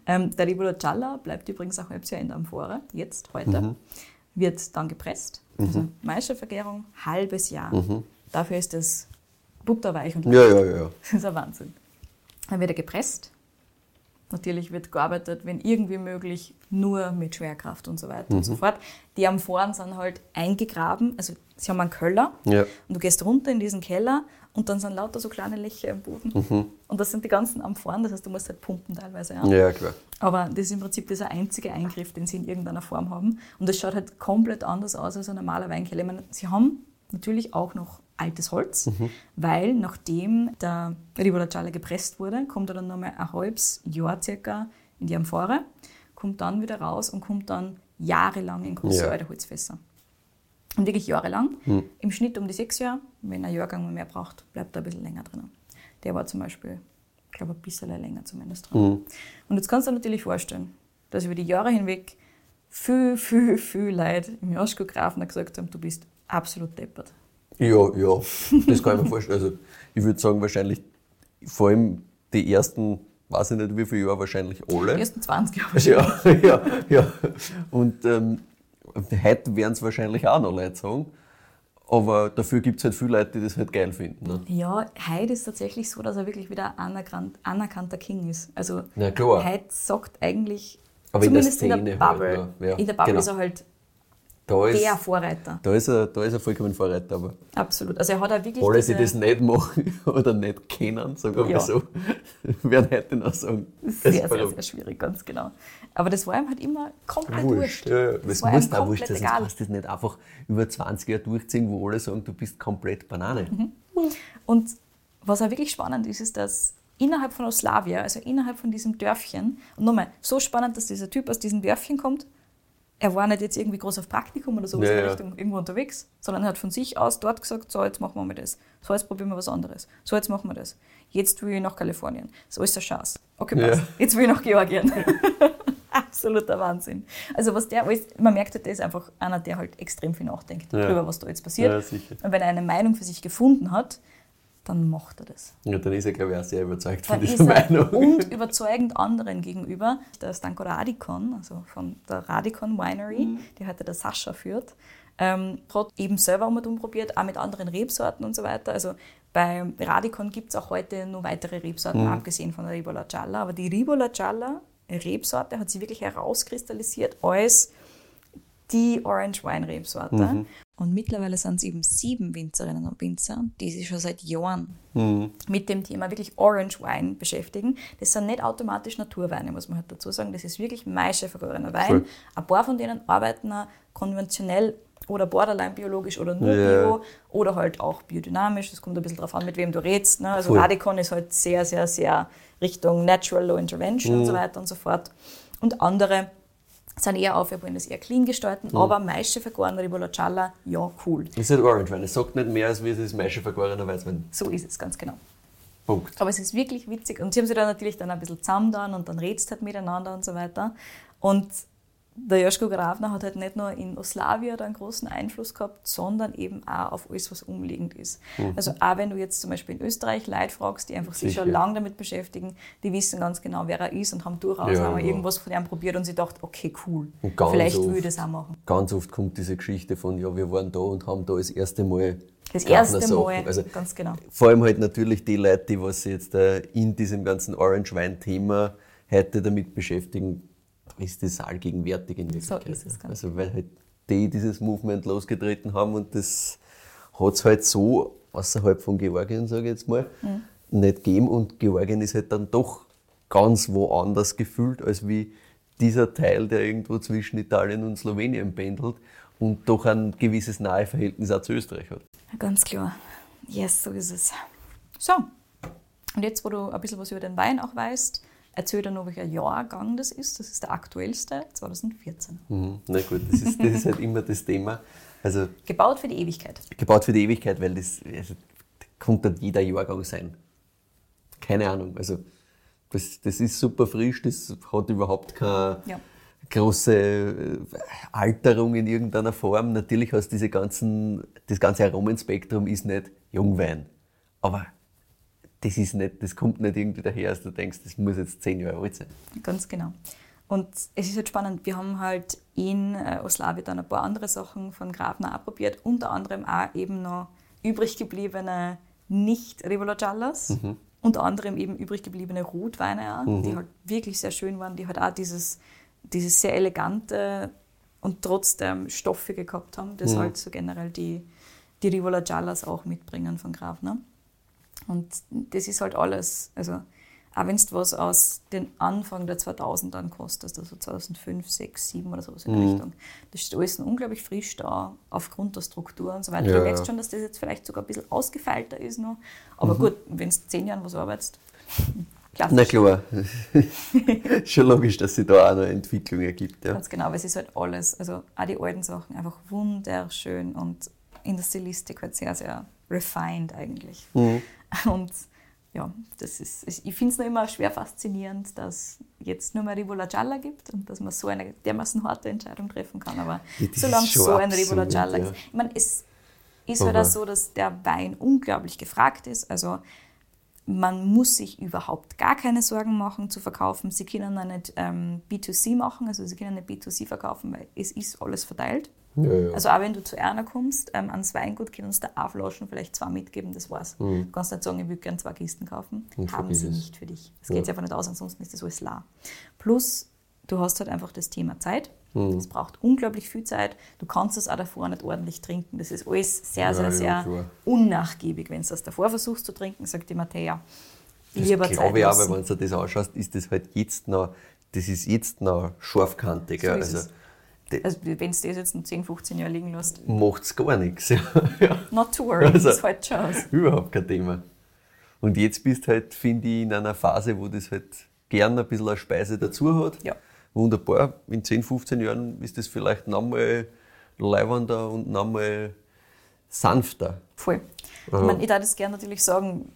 Ähm, der Ribola Gialla bleibt übrigens auch halbes Jahr in der Amphore, jetzt, heute. Mhm. Wird dann gepresst. Also Maischevergärung, halbes Jahr. Dafür ist es butterweich und Mhm. ja, ja, ja. das ist ein Wahnsinn. Dann wird er gepresst. Natürlich wird gearbeitet, wenn irgendwie möglich, nur mit Schwerkraft und so weiter Mhm. und so fort. Die Amphoren sind halt eingegraben, also sie haben einen Keller Ja. und du gehst runter in diesen Keller und dann sind lauter so kleine Löcher im Boden. Und das sind die ganzen Amphoren, das heißt, du musst halt pumpen teilweise. Ja. Ja, klar. Aber das ist im Prinzip dieser einzige Eingriff, den sie in irgendeiner Form haben. Und das schaut halt komplett anders aus als ein normaler Weinkeller. Ich meine, sie haben natürlich auch noch altes Holz, weil nachdem der Ribola Gialla gepresst wurde, kommt er dann nochmal ein halbes Jahr circa in die Amphore, kommt dann wieder raus und kommt dann jahrelang in große Ja. alte Holzfässer. Und wirklich jahrelang. Im Schnitt um die sechs Jahre. Wenn ein Jahrgang mehr braucht, bleibt er ein bisschen länger drin. Der war zum Beispiel, ich glaube, ein bisschen länger zumindest drin. Und jetzt kannst du dir natürlich vorstellen, dass über die Jahre hinweg viel, viel, viel Leute im Joschko Grafner gesagt haben, du bist absolut deppert. Ja, ja, das kann ich mir vorstellen. Also, ich würde sagen, wahrscheinlich vor allem die ersten, weiß ich nicht wie viele Jahre, wahrscheinlich alle. Die ersten 20 Jahre. Ja, ja, ja. Und ähm, heute werden es wahrscheinlich auch noch Leute sagen. Aber dafür gibt es halt viele Leute, die das halt geil finden. Ne? Ja, heute ist tatsächlich so, dass er wirklich wieder ein anerkannt, anerkannter King ist. Also Na klar. heute sagt eigentlich, Aber in der zumindest in der, halt, Bubble, ne? Ja, in der Bubble genau. ist er halt Da ist, der Vorreiter. da, ist er, da ist er vollkommen Vorreiter. Aber Absolut. Also er hat auch wirklich alle, die das nicht machen oder nicht kennen, sagen wir Ja. so, werden heute noch sagen. sehr, sehr, war sehr schwierig, ganz genau. Aber das war ihm halt immer komplett Wurscht. wurscht. Ja. Das Das war muss auch wurscht sein, egal. kannst du das nicht einfach über 20 Jahre durchziehen, wo alle sagen, du bist komplett Banane. Mhm. Und was auch wirklich spannend ist, ist, dass innerhalb von Oslawia, also innerhalb von diesem Dörfchen, und nochmal, so spannend, dass dieser Typ aus diesem Dörfchen kommt, er war nicht jetzt irgendwie groß auf Praktikum oder so Ja, in der. Richtung irgendwo unterwegs, sondern er hat von sich aus dort gesagt, so, jetzt machen wir mal das. So, jetzt probieren wir was anderes. So, jetzt machen wir das. Jetzt will ich nach Kalifornien. So ist der Chance. Okay, passt. Ja. Jetzt will ich nach Georgien. Absoluter Wahnsinn. Also was der alles, man merkt halt, der ist einfach einer, der halt extrem viel nachdenkt Ja. darüber, was da jetzt passiert. Ja, sicher. Und wenn er eine Meinung für sich gefunden hat, dann macht er das. Ja, dann ist er, glaube ich, auch sehr überzeugt von Dann dieser ist er Meinung. und überzeugend anderen gegenüber. Der Stanko Radikon, also von der Radikon Winery, Mhm. die heute der Sascha führt, ähm, hat eben selber mal probiert, auch mit anderen Rebsorten und so weiter. Also bei Radikon gibt es auch heute nur weitere Rebsorten, Mhm. abgesehen von der Ribola Gialla. Aber die Ribola Gialla Rebsorte hat sich wirklich herauskristallisiert als die Orange Wine Rebsorte. Mhm. Und mittlerweile sind es eben sieben Winzerinnen und Winzer, die sich schon seit Jahren Mhm. mit dem Thema wirklich Orange Wine beschäftigen. Das sind nicht automatisch Naturweine, muss man halt dazu sagen. Das ist wirklich maischevergorener Wein. Voll. Ein paar von denen arbeiten auch konventionell oder borderline biologisch oder nur Ja. bio oder halt auch biodynamisch. Das kommt ein bisschen darauf an, mit wem du redest. Ne? Also Voll. Radikon ist halt sehr, sehr, sehr Richtung Natural Low Intervention Mhm. und so weiter und so fort. Und andere sind eher auf, wir wollen das eher clean gestalten, Mhm. aber Maische vergoren Ribolacciala, ja, cool. Ist halt Orange Wein. Es sagt nicht mehr, als wie es ist Maische vergorener Weißwein. So ist es, ganz genau. Punkt. Aber es ist wirklich witzig. Und sie haben sich dann natürlich dann ein bisschen zusammengetan und dann redst halt miteinander und so weiter. Und der Joschko Grafner hat halt nicht nur in Oslawia da einen großen Einfluss gehabt, sondern eben auch auf alles, was umliegend ist. Also auch wenn du jetzt zum Beispiel in Österreich Leute fragst, die einfach sich Sicher. schon lange damit beschäftigen, die wissen ganz genau, wer er ist und haben durchaus Ja, auch mal ja. irgendwas von ihm probiert und sie dachten, okay, cool, vielleicht oft- will ich das auch machen. Ganz oft kommt diese Geschichte von, ja, wir waren da und haben da das erste Mal. Das erste Sachen. Mal, Also, ganz genau. vor allem halt natürlich die Leute, die was sich jetzt äh, in diesem ganzen Orange-Wein-Thema heute damit beschäftigen, ist das allgegenwärtig in So Wirklichkeit. ist es ganz Also weil halt die dieses Movement losgetreten haben und das hat es halt so außerhalb von Georgien, sage ich jetzt mal, Mhm. nicht gegeben und Georgien ist halt dann doch ganz woanders gefühlt, als wie dieser Teil, der irgendwo zwischen Italien und Slowenien pendelt und doch ein gewisses nahe Verhältnis auch zu Österreich hat. Ganz klar. Yes, so ist es. So, und jetzt, wo du ein bisschen was über den Wein auch weißt, erzähl dir noch, welcher Jahrgang das ist. Das ist der aktuellste, 2014. Mhm. Na gut, das ist, das ist halt immer das Thema. Also Gebaut für die Ewigkeit. gebaut für die Ewigkeit, weil das also, kann dann jeder Jahrgang sein. Keine Ahnung. Also das, das ist super frisch, das hat überhaupt keine Ja. große äh, Alterung in irgendeiner Form. Natürlich hast diese ganzen, das ganze Aromenspektrum ist nicht Jungwein. Aber das ist nicht, das kommt nicht irgendwie daher, dass du denkst, das muss jetzt zehn Jahre alt sein. Ganz genau. Und es ist halt spannend, wir haben halt in äh, Oslawia dann ein paar andere Sachen von Grafner auch probiert, unter anderem auch eben noch übrig gebliebene nicht-Rivolaccialas, unter anderem eben übrig gebliebene Rotweine auch, die halt wirklich sehr schön waren, die halt auch dieses, dieses sehr elegante und trotzdem stoffige gehabt haben, das halt so generell die, die Rivolaccialas auch mitbringen von Grafner. Und das ist halt alles, also auch wenn du was aus den Anfang der 2000ern kostest, also 2005, 6, 7 oder sowas in Mhm. der Richtung, das ist alles unglaublich frisch da, aufgrund der Struktur und so weiter. Ja, du merkst ja. schon, dass das jetzt vielleicht sogar ein bisschen ausgefeilter ist noch. Aber gut, wenn du zehn Jahren was arbeitest, klassisch. Na klar, schon logisch, dass sich da auch noch Entwicklung ergibt. Ja. Ganz genau, weil es ist halt alles, also auch die alten Sachen einfach wunderschön und in der Stilistik halt sehr, sehr refined eigentlich. Mhm. Und ja, das ist, ich finde es noch immer schwer faszinierend, dass jetzt nur mehr Rivola Gialla gibt und dass man so eine dermaßen harte Entscheidung treffen kann. Aber Ja, solange schon so ein Rivola Gialla ja. ist, ich meine, es ist halt auch so, dass der Wein unglaublich gefragt ist. Also man muss sich überhaupt gar keine Sorgen machen zu verkaufen. Sie können auch nicht ähm, B2C machen, also sie können nicht B2C verkaufen, weil es ist alles verteilt. Ja, ja. Also auch wenn du zu einer kommst, ähm, ans Weingut können uns da auch Flaschen vielleicht zwei mitgeben, das war's. Du kannst nicht sagen, ich würde gerne zwei Kisten kaufen. Mhm. Und Haben sie nicht für dich. Das geht sich einfach nicht aus, ansonsten ist das alles leer. Plus, du hast halt einfach das Thema Zeit. Mhm. Es braucht unglaublich viel Zeit. Du kannst es auch davor nicht ordentlich trinken. Das ist alles sehr, Ja, sehr, ja, sehr unnachgiebig. Wenn du das davor versuchst zu trinken, sagt die Mattea, lieber das Zeit glaube ich auch, wenn du dir das anschaust, ist das halt jetzt noch, das ist jetzt noch scharfkantig. So ja. also. Also wenn du das jetzt in 10, 15 Jahren liegen lässt, macht es gar nichts. Ja. not to worry, Also- das halt schon aus. Überhaupt kein Thema. Und jetzt bist halt, finde ich, in einer Phase, wo das halt gern ein bisschen eine Speise dazu hat. Ja. Wunderbar. In 10, 15 Jahren ist das vielleicht nochmal leibender und nochmal sanfter. Voll. Ich Ja. meine, ich darf das gerne natürlich sagen,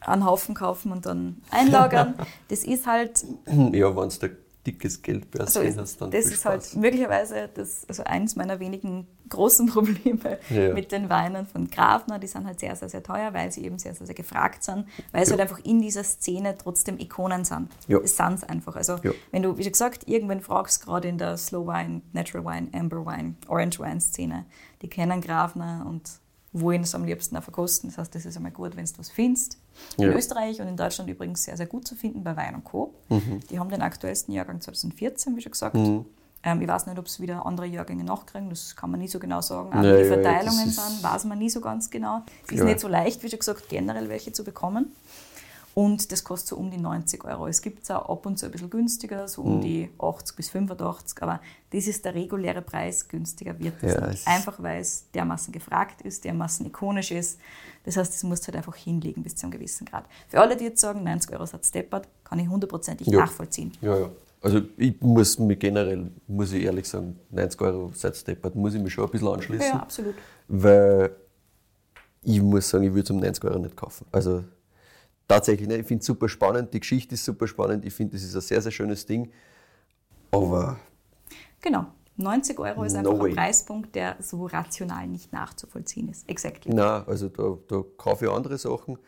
einen Haufen kaufen und dann einlagern. Das ist halt, Ja, wenn du da dickes so Geldbörschen ist, hast, dann das ist halt möglicherweise das, also eins meiner wenigen großen Probleme Ja. mit den Weinen von Grafner. Die sind halt sehr, sehr, sehr teuer, weil sie eben sehr, sehr, sehr gefragt sind, weil sie Ja. halt einfach in dieser Szene trotzdem Ikonen sind. Ja. Es sind es einfach. Also Ja. wenn du, wie gesagt, irgendwann fragst, gerade in der Slow Wine, Natural Wine, Amber Wine, Orange Wine Szene, die kennen Grafner und wollen es am liebsten auch verkosten. Das heißt, das ist einmal gut, wenn du was findest. In Ja. Österreich und in Deutschland übrigens sehr, sehr gut zu finden bei Wein und Co. Mhm. Die haben den aktuellsten Jahrgang 2014, wie schon gesagt. Ähm, ich weiß nicht, ob es wieder andere Jahrgänge nachkriegen, das kann man nie so genau sagen. Auch Ja, die ja, ja, Verteilungen ist- sind, weiß man nie so ganz genau. Es ist nicht so leicht, wie schon gesagt, generell welche zu bekommen. Und das kostet so um die 90 Euro. Es gibt es auch ab und zu ein bisschen günstiger, so Mhm. um die 80 bis 85, aber das ist der reguläre Preis, günstiger wird es Ja, nicht. Einfach weil es dermaßen gefragt ist, dermaßen ikonisch ist. Das heißt, das musst du halt einfach hinlegen bis zu einem gewissen Grad. Für alle, die jetzt sagen, 90 Euro Satz deppert, kann ich hundertprozentig Ja. nachvollziehen. Ja, ja. Also ich muss mich generell, muss ich ehrlich sagen, 90 Euro seit Deppert, muss ich mich schon ein bisschen anschließen. Ja, absolut. Weil ich muss sagen, ich würde es um 90 Euro nicht kaufen. Also tatsächlich, ne, ich finde es super spannend, die Geschichte ist super spannend, ich finde, das ist ein sehr, sehr schönes Ding. Aber Genau. 90 Euro ist No einfach way. ein Preispunkt, der so rational nicht nachzuvollziehen ist. Exactly. nein, also da, da kaufe ich andere Sachen.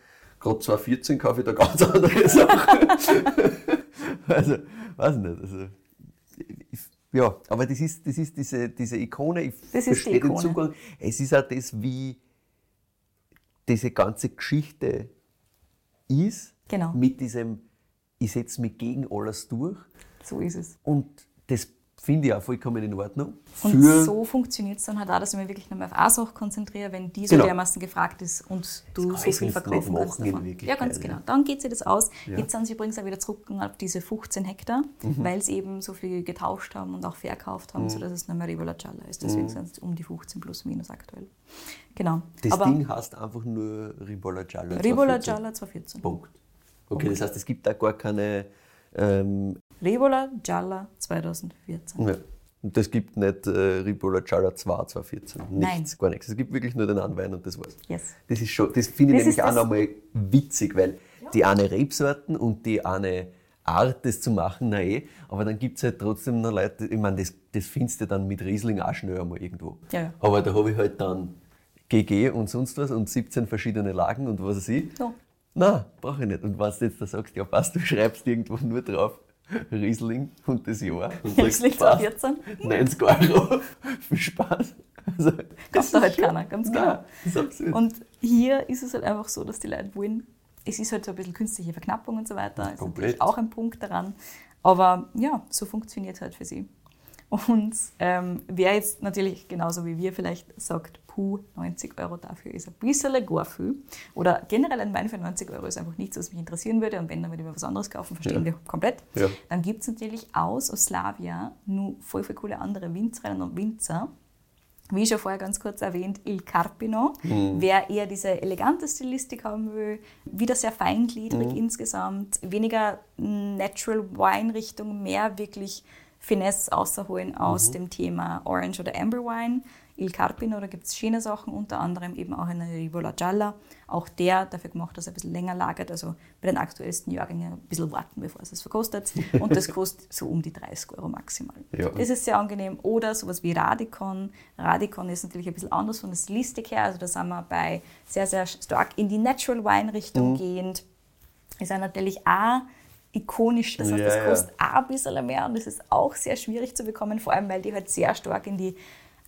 Gerade 2014 kaufe ich da ganz andere Sachen. also, weiß nicht. Also, ich, ja, aber das ist, das ist diese, diese Ikone, ich Das ist die verstehe den. Zugang. Es ist auch das, wie diese ganze Geschichte ist, Genau. mit diesem, ich setze mich gegen alles durch. So ist es. Und das finde ich auch vollkommen in Ordnung. Und so funktioniert es dann halt auch, dass ich mich wirklich nochmal auf eine Sache konzentriere, wenn die so Genau. dermaßen gefragt ist und du Das so viel verkaufen kannst davon. Ja, ganz genau. Dann geht sich das aus. Ja. Jetzt sind sie übrigens auch wieder zurückgegangen auf diese 15 Hektar, Mhm. weil sie eben so viel getauscht haben und auch verkauft haben, sodass es nicht mehr Rivola Gialla ist. Deswegen sind es um die 15 plus minus aktuell. Genau. Mhm. Das Aber Ding heißt einfach nur Ribola Gialla. Rivola 214. Gialla 214. Punkt. Okay, das heißt, es gibt da gar keine. Ähm, Rivola Gialla 2014. ja. Und das gibt nicht äh, Ribola Gialla 2 2014. Nichts, Nein. gar nichts. Es gibt wirklich nur den einen Wein und das war's. Yes. Das ist schon, das finde ich Das nämlich auch nochmal witzig, weil die eine Rebsorten und die eine Art, das zu machen, na eh, aber dann gibt es halt trotzdem noch Leute, ich meine, das, das findest du dann mit Riesling auch schnell einmal irgendwo. Ja, ja. Aber da habe ich halt dann GG und sonst was und 17 verschiedene Lagen und was weiß ich. Ja. Nein, brauche ich nicht. Und wenn du jetzt da sagst, ja passt, du schreibst irgendwo nur drauf, Riesling und das Jahr. Und Riesling sagst, passt, 2014. 90 Euro, viel Spaß. Also, Kauft da halt keiner, ganz genau. Nein, das ist absurd. Und hier ist es halt einfach so, dass die Leute wollen, es ist halt so ein bisschen künstliche Verknappung und so weiter, ist Komplett. natürlich auch ein Punkt daran. Aber ja, so funktioniert es halt für sie. Und ähm, wer jetzt natürlich genauso wie wir vielleicht sagt, puh, 90 Euro dafür ist ein bisschen gar viel. Oder generell ein Wein für 90 Euro ist einfach nichts, was mich interessieren würde. Und wenn, dann würde ich mir was anderes kaufen, verstehen Ja. wir komplett. Ja. Dann gibt es natürlich aus Oslawia nur voll, voll coole andere Winzerinnen und Winzer, wie schon vorher ganz kurz erwähnt, Il Carpino. Wer eher diese elegante Stilistik haben will, wieder sehr feingliedrig insgesamt, weniger Natural Wine Richtung, mehr wirklich Finesse außerholen aus dem Thema Orange oder Amber Wine. Il Carpino, da gibt es schöne Sachen, unter anderem eben auch eine Rivola Gialla. Auch der dafür gemacht, dass er ein bisschen länger lagert, also bei den aktuellsten Jahrgängen ein bisschen warten, bevor es es verkostet. Und das kostet so um die 30 Euro maximal. Ja. Das ist sehr angenehm. Oder sowas wie Radikon. Radikon ist natürlich ein bisschen anders von der Stilistik her. Also da sind wir bei sehr, sehr stark in die Natural Wine Richtung Mhm. gehend. Ist ja natürlich auch ikonisch. Das heißt, Ja, das ja. kostet auch ein bisschen mehr und das ist auch sehr schwierig zu bekommen, vor allem weil die halt sehr stark in die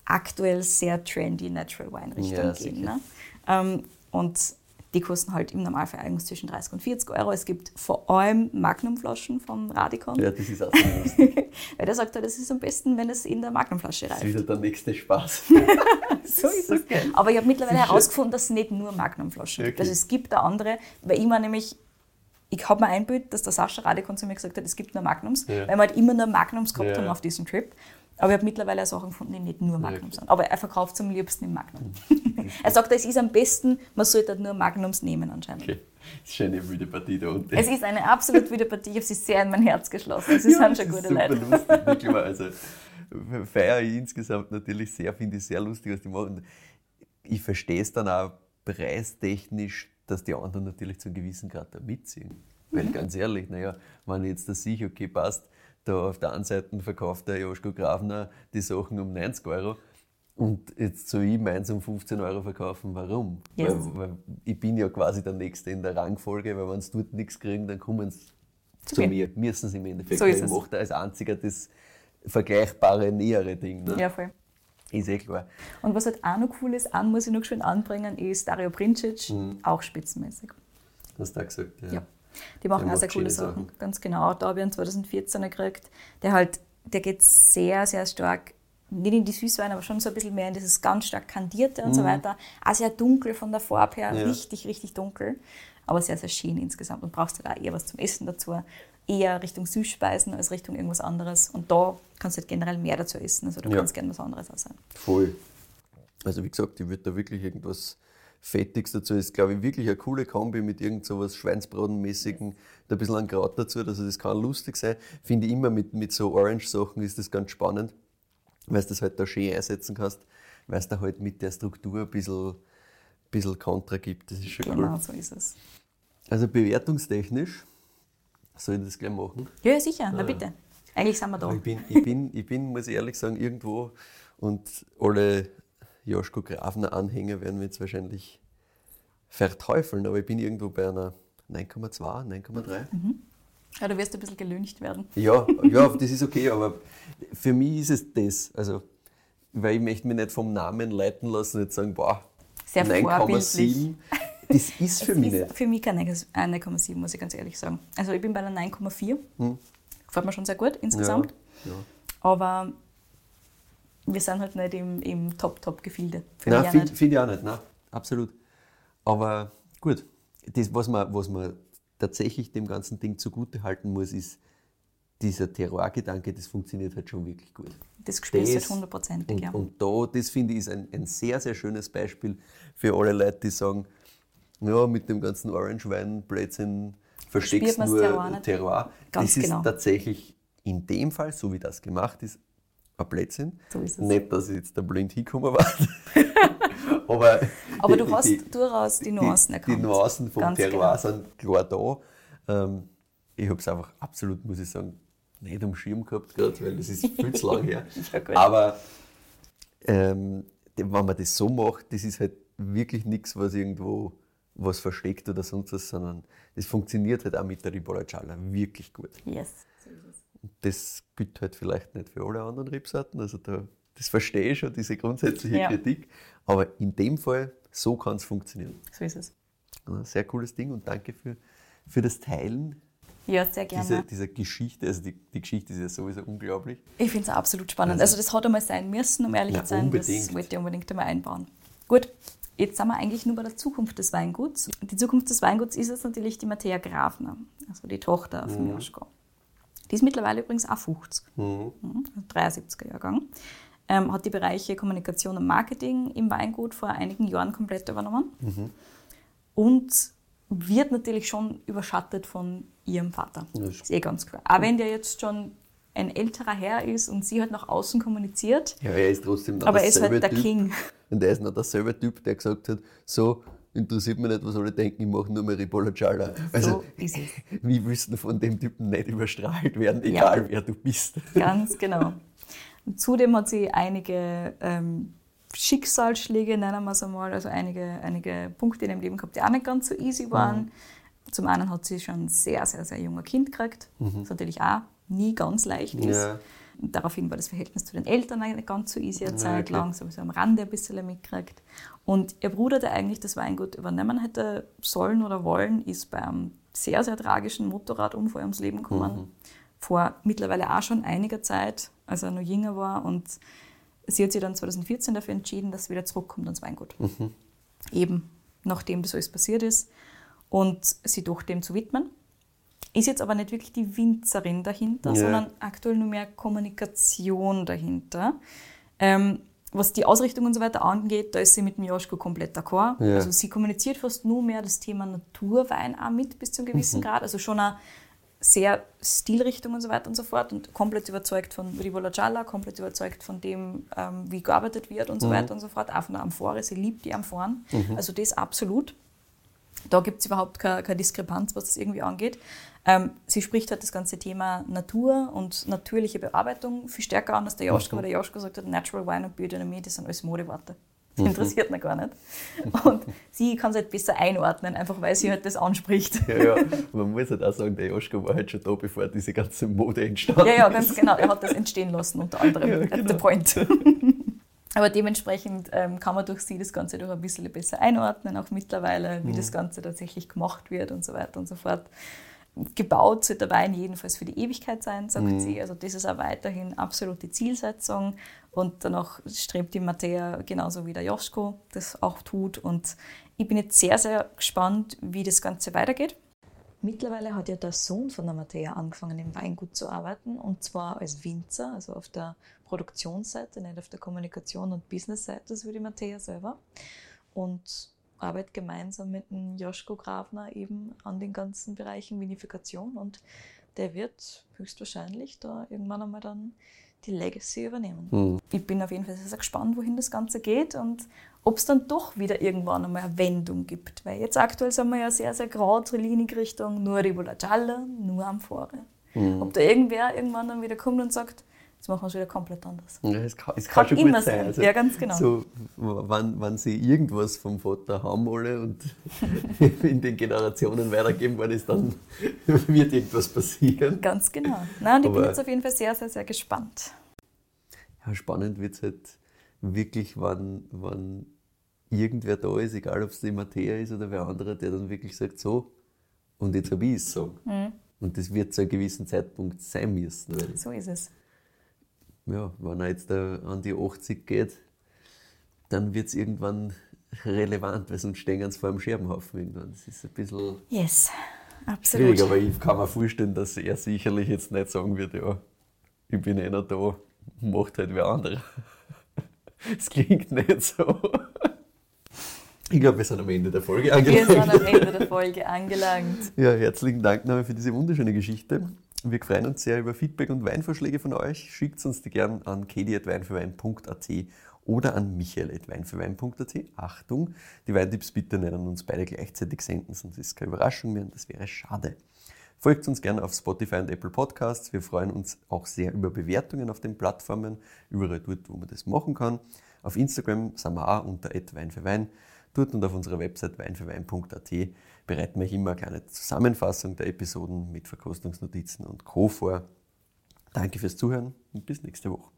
aktuell sehr trendy Natural Wine Richtung Ja, gehen. Ne? Ähm, und die kosten halt im Normalfall eigentlich zwischen 30 und 40 Euro. Es gibt vor allem Magnumflaschen vom Radikon. ja, das ist auch so. Weil der sagt, halt, es ist am besten, wenn es in der Magnumflasche Das ist reift. wieder der nächste Spaß. So ist es. geil. Aber ich habe mittlerweile herausgefunden, dass es nicht nur Magnumflaschen gibt. Okay. Also es gibt da andere, weil ich mir nämlich, ich habe mir einbildet, dass der Sascha Radikon zu mir gesagt hat, es gibt nur Magnums, Ja. weil wir halt immer nur Magnums gehabt Ja, haben ja. auf diesem Trip. Aber ich habe mittlerweile auch Sachen gefunden, die nicht nur Magnums okay. sind. Aber er verkauft zum liebsten im Magnum. er sagt, es ist am besten, man sollte halt nur Magnums nehmen anscheinend. Okay, das ist eine wilde Partie da unten. Es ist eine absolut wilde Partie, ich habe sie sehr in mein Herz geschlossen. Es sind das schon gute super Leute. lustig, wirklich mal. Also, feiere ich insgesamt natürlich sehr, finde ich sehr lustig, was die machen. Ich verstehe es dann auch preistechnisch, dass die anderen natürlich zu einem gewissen Grad da mitziehen. Weil ganz ehrlich, naja, wenn ich jetzt das sehe, okay, passt, da auf der einen Seite verkauft der Joschko Grafner die Sachen um 90 Euro und jetzt soll ich meins um 15 Euro verkaufen. Warum? Yes. Weil, weil ich bin ja quasi der Nächste in der Rangfolge, weil wenn sie dort nichts kriegen, dann kommen sie zu, mir. mir. Müssen sie im Endeffekt. So ist weil ich es. mache da als einziger das vergleichbare, nähere Ding. Ne? Ja, voll. Ist eh klar. Und was halt auch noch cool ist, einen muss ich noch schön anbringen, ist Dario Princic, auch spitzenmäßig. Hast du auch gesagt, ja. Ja. Die machen Der auch sehr coole Sachen. Sachen. Ganz genau. Da habe ich einen 2014 gekriegt. Der halt, der geht sehr, sehr stark, nicht in die Süßweine, aber schon so ein bisschen mehr in dieses ganz stark kandierte und so weiter. Auch sehr dunkel von der Farbe her, Ja. richtig, richtig dunkel. Aber sehr, sehr schön insgesamt. Und brauchst halt auch eher was zum Essen dazu. Eher Richtung Süßspeisen als Richtung irgendwas anderes. Und da kannst du halt generell mehr dazu essen. Also du Ja. kannst gerne was anderes auch sein. Voll. Also wie gesagt, ich würde da wirklich irgendwas fettigst dazu. Ist, glaube ich, wirklich eine coole Kombi mit irgend so was Schweinsbratenmäßigen, da ein bisschen ein Kraut dazu. Also das kann lustig sein. Finde ich immer mit, mit so Orange-Sachen ist das ganz spannend, weil du das halt da schön einsetzen kannst, weil es da halt mit der Struktur ein bisschen, bisschen Kontra gibt. Das ist schon Genau, cool. so ist es. Also bewertungstechnisch, soll ich das gleich machen? Ja, sicher, na bitte. Eigentlich sind wir da. Ich bin, ich, bin, ich bin, muss ich ehrlich sagen, irgendwo und alle Joschko Grafner Anhänger werden mich jetzt wahrscheinlich verteufeln, aber ich bin irgendwo bei einer 9,2, 9,3. Ja, du wirst ein bisschen gelüncht werden. Ja, ja, das ist okay, aber für mich ist es das. Also, weil ich möchte mich nicht vom Namen leiten lassen und nicht sagen, boah, Sehr vorbildlich. 9,7. Das ist für mich ist nicht. Für mich kein 9,7, muss ich ganz ehrlich sagen. Also ich bin bei einer 9,4. Gefällt mir schon sehr gut insgesamt. Hm. Ja, ja. Aber wir sind halt nicht im, im Top-Top-Gefilde. Nein, finde find ich auch nicht, nein, absolut. Aber gut, das, was man, was man tatsächlich dem ganzen Ding zugute halten muss, ist dieser Terroir-Gedanke, das funktioniert halt schon wirklich gut. Das Das- halt hundertprozentig, Und, ja. und da, das finde ich, ist ein, ein sehr, sehr schönes Beispiel für alle Leute, die sagen, ja, mit dem ganzen Orange-Wein-Blödsinn versteckst nur Terroir. Terroir. Ganz das ist genau. tatsächlich in dem Fall, so wie das gemacht ist, ein Blödsinn. So ist es. Nicht, dass ich jetzt da blind hingekommen war. Aber, Aber die- du hast die, durchaus die Nuancen die, erkannt. Die Nuancen vom Ganz Terroir genau. sind klar da. Ähm, ich habe es einfach absolut, muss ich sagen, nicht am Schirm gehabt gerade, weil das ist viel zu lang her. Ja. Aber ähm, wenn man das so macht, das ist halt wirklich nichts, was irgendwo was versteckt oder sonst was, sondern das funktioniert halt auch mit der Ribolla Gialla wirklich gut. Yes. Es. Das gilt halt vielleicht nicht für alle anderen Rebsorten, also da, das verstehe ich schon, diese grundsätzliche Ja. Kritik, aber in dem Fall, so kann es funktionieren. So ist es. Ja, Sehr cooles Ding und danke für, für das Teilen Ja, sehr gerne. dieser, dieser Geschichte. Also die, die Geschichte ist ja sowieso unglaublich. Ich finde es absolut spannend. Also- Also, das hat einmal sein müssen, um ehrlich Ja, zu sein. unbedingt. Das wollte ich unbedingt einmal einbauen. Gut, jetzt sind wir eigentlich nur bei der Zukunft des Weinguts. Die Zukunft des Weinguts ist jetzt natürlich die Matthäa Grafner, also die Tochter Mhm. von Joschko. Die ist mittlerweile übrigens auch 50, Mhm. mhm, 73er Jahrgang. Ähm, hat die Bereiche Kommunikation und Marketing im Weingut vor einigen Jahren komplett übernommen. Mhm. Und wird natürlich schon überschattet von ihrem Vater. Das ist eh ganz klar. Auch wenn der jetzt schon ein älterer Herr ist und sie halt nach außen kommuniziert, Ja, er ist trotzdem noch aber er ist halt der typ. King. Und er ist noch derselbe Typ, der gesagt hat, so, interessiert mich nicht, was alle denken, ich mache nur mehr Ribolla Gialla. Also, So ist willst du von dem Typen nicht überstrahlt werden, egal wer du bist? Ganz genau. Und zudem hat sie einige ähm, Schicksalsschläge, nennen wir es einmal, also einige, einige Punkte in ihrem Leben gehabt, die auch nicht ganz so easy waren. Zum einen hat sie schon ein sehr, sehr, sehr junger Kind gekriegt, was natürlich auch nie ganz leicht ist. Ja. Und daraufhin war das Verhältnis zu den Eltern eine ganz so easy eine Zeit lang, sowieso am Rande ein bisschen mitgekriegt. Und ihr Bruder, der eigentlich das Weingut übernehmen hätte sollen oder wollen, ist bei einem sehr, sehr tragischen Motorradunfall ums Leben gekommen. Vor mittlerweile auch schon einiger Zeit, als er noch jünger war. Und sie hat sich dann 2014 dafür entschieden, dass sie wieder zurückkommt ans Weingut. Eben nachdem das alles passiert ist. Und sie doch dem zu widmen. Ist jetzt aber nicht wirklich die Winzerin dahinter, Ja. sondern aktuell nur mehr Kommunikation dahinter. Ähm, was die Ausrichtung und so weiter angeht, da ist sie mit dem Joschko komplett d'accord. Ja. Also sie kommuniziert fast nur mehr das Thema Naturwein auch mit bis zu einem gewissen Grad. Also schon eine sehr Stilrichtung und so weiter und so fort und komplett überzeugt von Rivola Gialla, komplett überzeugt von dem, ähm, wie gearbeitet wird und so weiter und so fort. Auch von der Amphore, sie liebt die Amphoren. Also das absolut. Da gibt es überhaupt keine, keine Diskrepanz, was das irgendwie angeht. Ähm, sie spricht halt das ganze Thema Natur und natürliche Bearbeitung viel stärker an als der Joschko, weil der Joschko gesagt hat, Natural Wine und Biodynamie, das sind alles Modeworte. Das interessiert ihn gar nicht. Und sie kann es halt besser einordnen, einfach weil sie halt das anspricht. Ja, ja. Man muss halt auch sagen, der Joschko war halt schon da, bevor diese ganze Mode entstanden Ja, ja, ganz genau. Er hat das entstehen lassen, unter anderem. Ja, genau. the point. Aber dementsprechend ähm, kann man durch sie das Ganze doch ein bisschen besser einordnen, auch mittlerweile, wie das Ganze tatsächlich gemacht wird und so weiter und so fort. Gebaut sollte der Wein jedenfalls für die Ewigkeit sein, sagt sie. Also das ist auch weiterhin absolut die Zielsetzung. Und danach strebt die Mattea genauso wie der Joschko das auch tut. Und ich bin jetzt sehr, sehr gespannt, wie das Ganze weitergeht. Mittlerweile hat ja der Sohn von der Mattea angefangen, im Weingut zu arbeiten und zwar als Winzer, also auf der Produktionsseite, nicht auf der Kommunikation- und Businessseite, so wie die Mattea selber. Und arbeite gemeinsam mit dem Joschko Grafner eben an den ganzen Bereichen Vinifikation und der wird höchstwahrscheinlich da irgendwann einmal dann die Legacy übernehmen. Mhm. Ich bin auf jeden Fall sehr, sehr gespannt, wohin das Ganze geht und ob es dann doch wieder irgendwann einmal eine Wendung gibt. Weil jetzt aktuell sind wir ja sehr, sehr geradlinig Richtung nur Rivola Gialla, nur Amphore. Mhm. Ob da irgendwer irgendwann dann wieder kommt und sagt, Jetzt machen wir es wieder komplett anders. Ja, es kann, es kann, kann schon gut sein. Also, ja, ganz genau. So, wenn, wenn sie irgendwas vom Vater haben wollen und in den Generationen weitergeben wollen, ist, dann wird irgendwas passieren. Ganz genau. Nein, und ich Aber, bin jetzt auf jeden Fall sehr, sehr, sehr gespannt. Ja, spannend wird es halt wirklich, wann, wann irgendwer da ist, egal ob es die Matthäa ist oder wer andere, der dann wirklich sagt, so, und jetzt habe ich es so. Mhm. Und das wird zu einem gewissen Zeitpunkt sein müssen. so ist es ja, wenn er jetzt an die 80 geht, dann wird es irgendwann relevant, weil sonst stehen sie vor einem Scherbenhaufen irgendwann. Das ist ein bisschen yes, absolut. schwierig, aber ich kann mir vorstellen, dass er sicherlich jetzt nicht sagen wird, ja, ich bin einer da, macht halt wer andere. Es klingt nicht so. Ich glaube, wir sind am Ende der Folge angelangt. Wir sind am Ende der Folge angelangt. Ja, herzlichen Dank nochmal für diese wunderschöne Geschichte. Wir freuen uns sehr über Feedback und Weinvorschläge von euch. Schickt uns die gern an kedi.weinfürwein.at oder an michael.weinfürwein.at. Achtung, die Weintipps bitte nicht an uns beide gleichzeitig senden, sonst ist es keine Überraschung mehr und das wäre schade. Folgt uns gerne auf Spotify und Apple Podcasts. Wir freuen uns auch sehr über Bewertungen auf den Plattformen, überall dort, wo man das machen kann. Auf Instagram sind wir auch unter Wein für Wein. Dort und auf unserer Website weinfürwein.at bereiten wir immer eine kleine Zusammenfassung der Episoden mit Verkostungsnotizen und Co. vor. Danke fürs Zuhören und bis nächste Woche.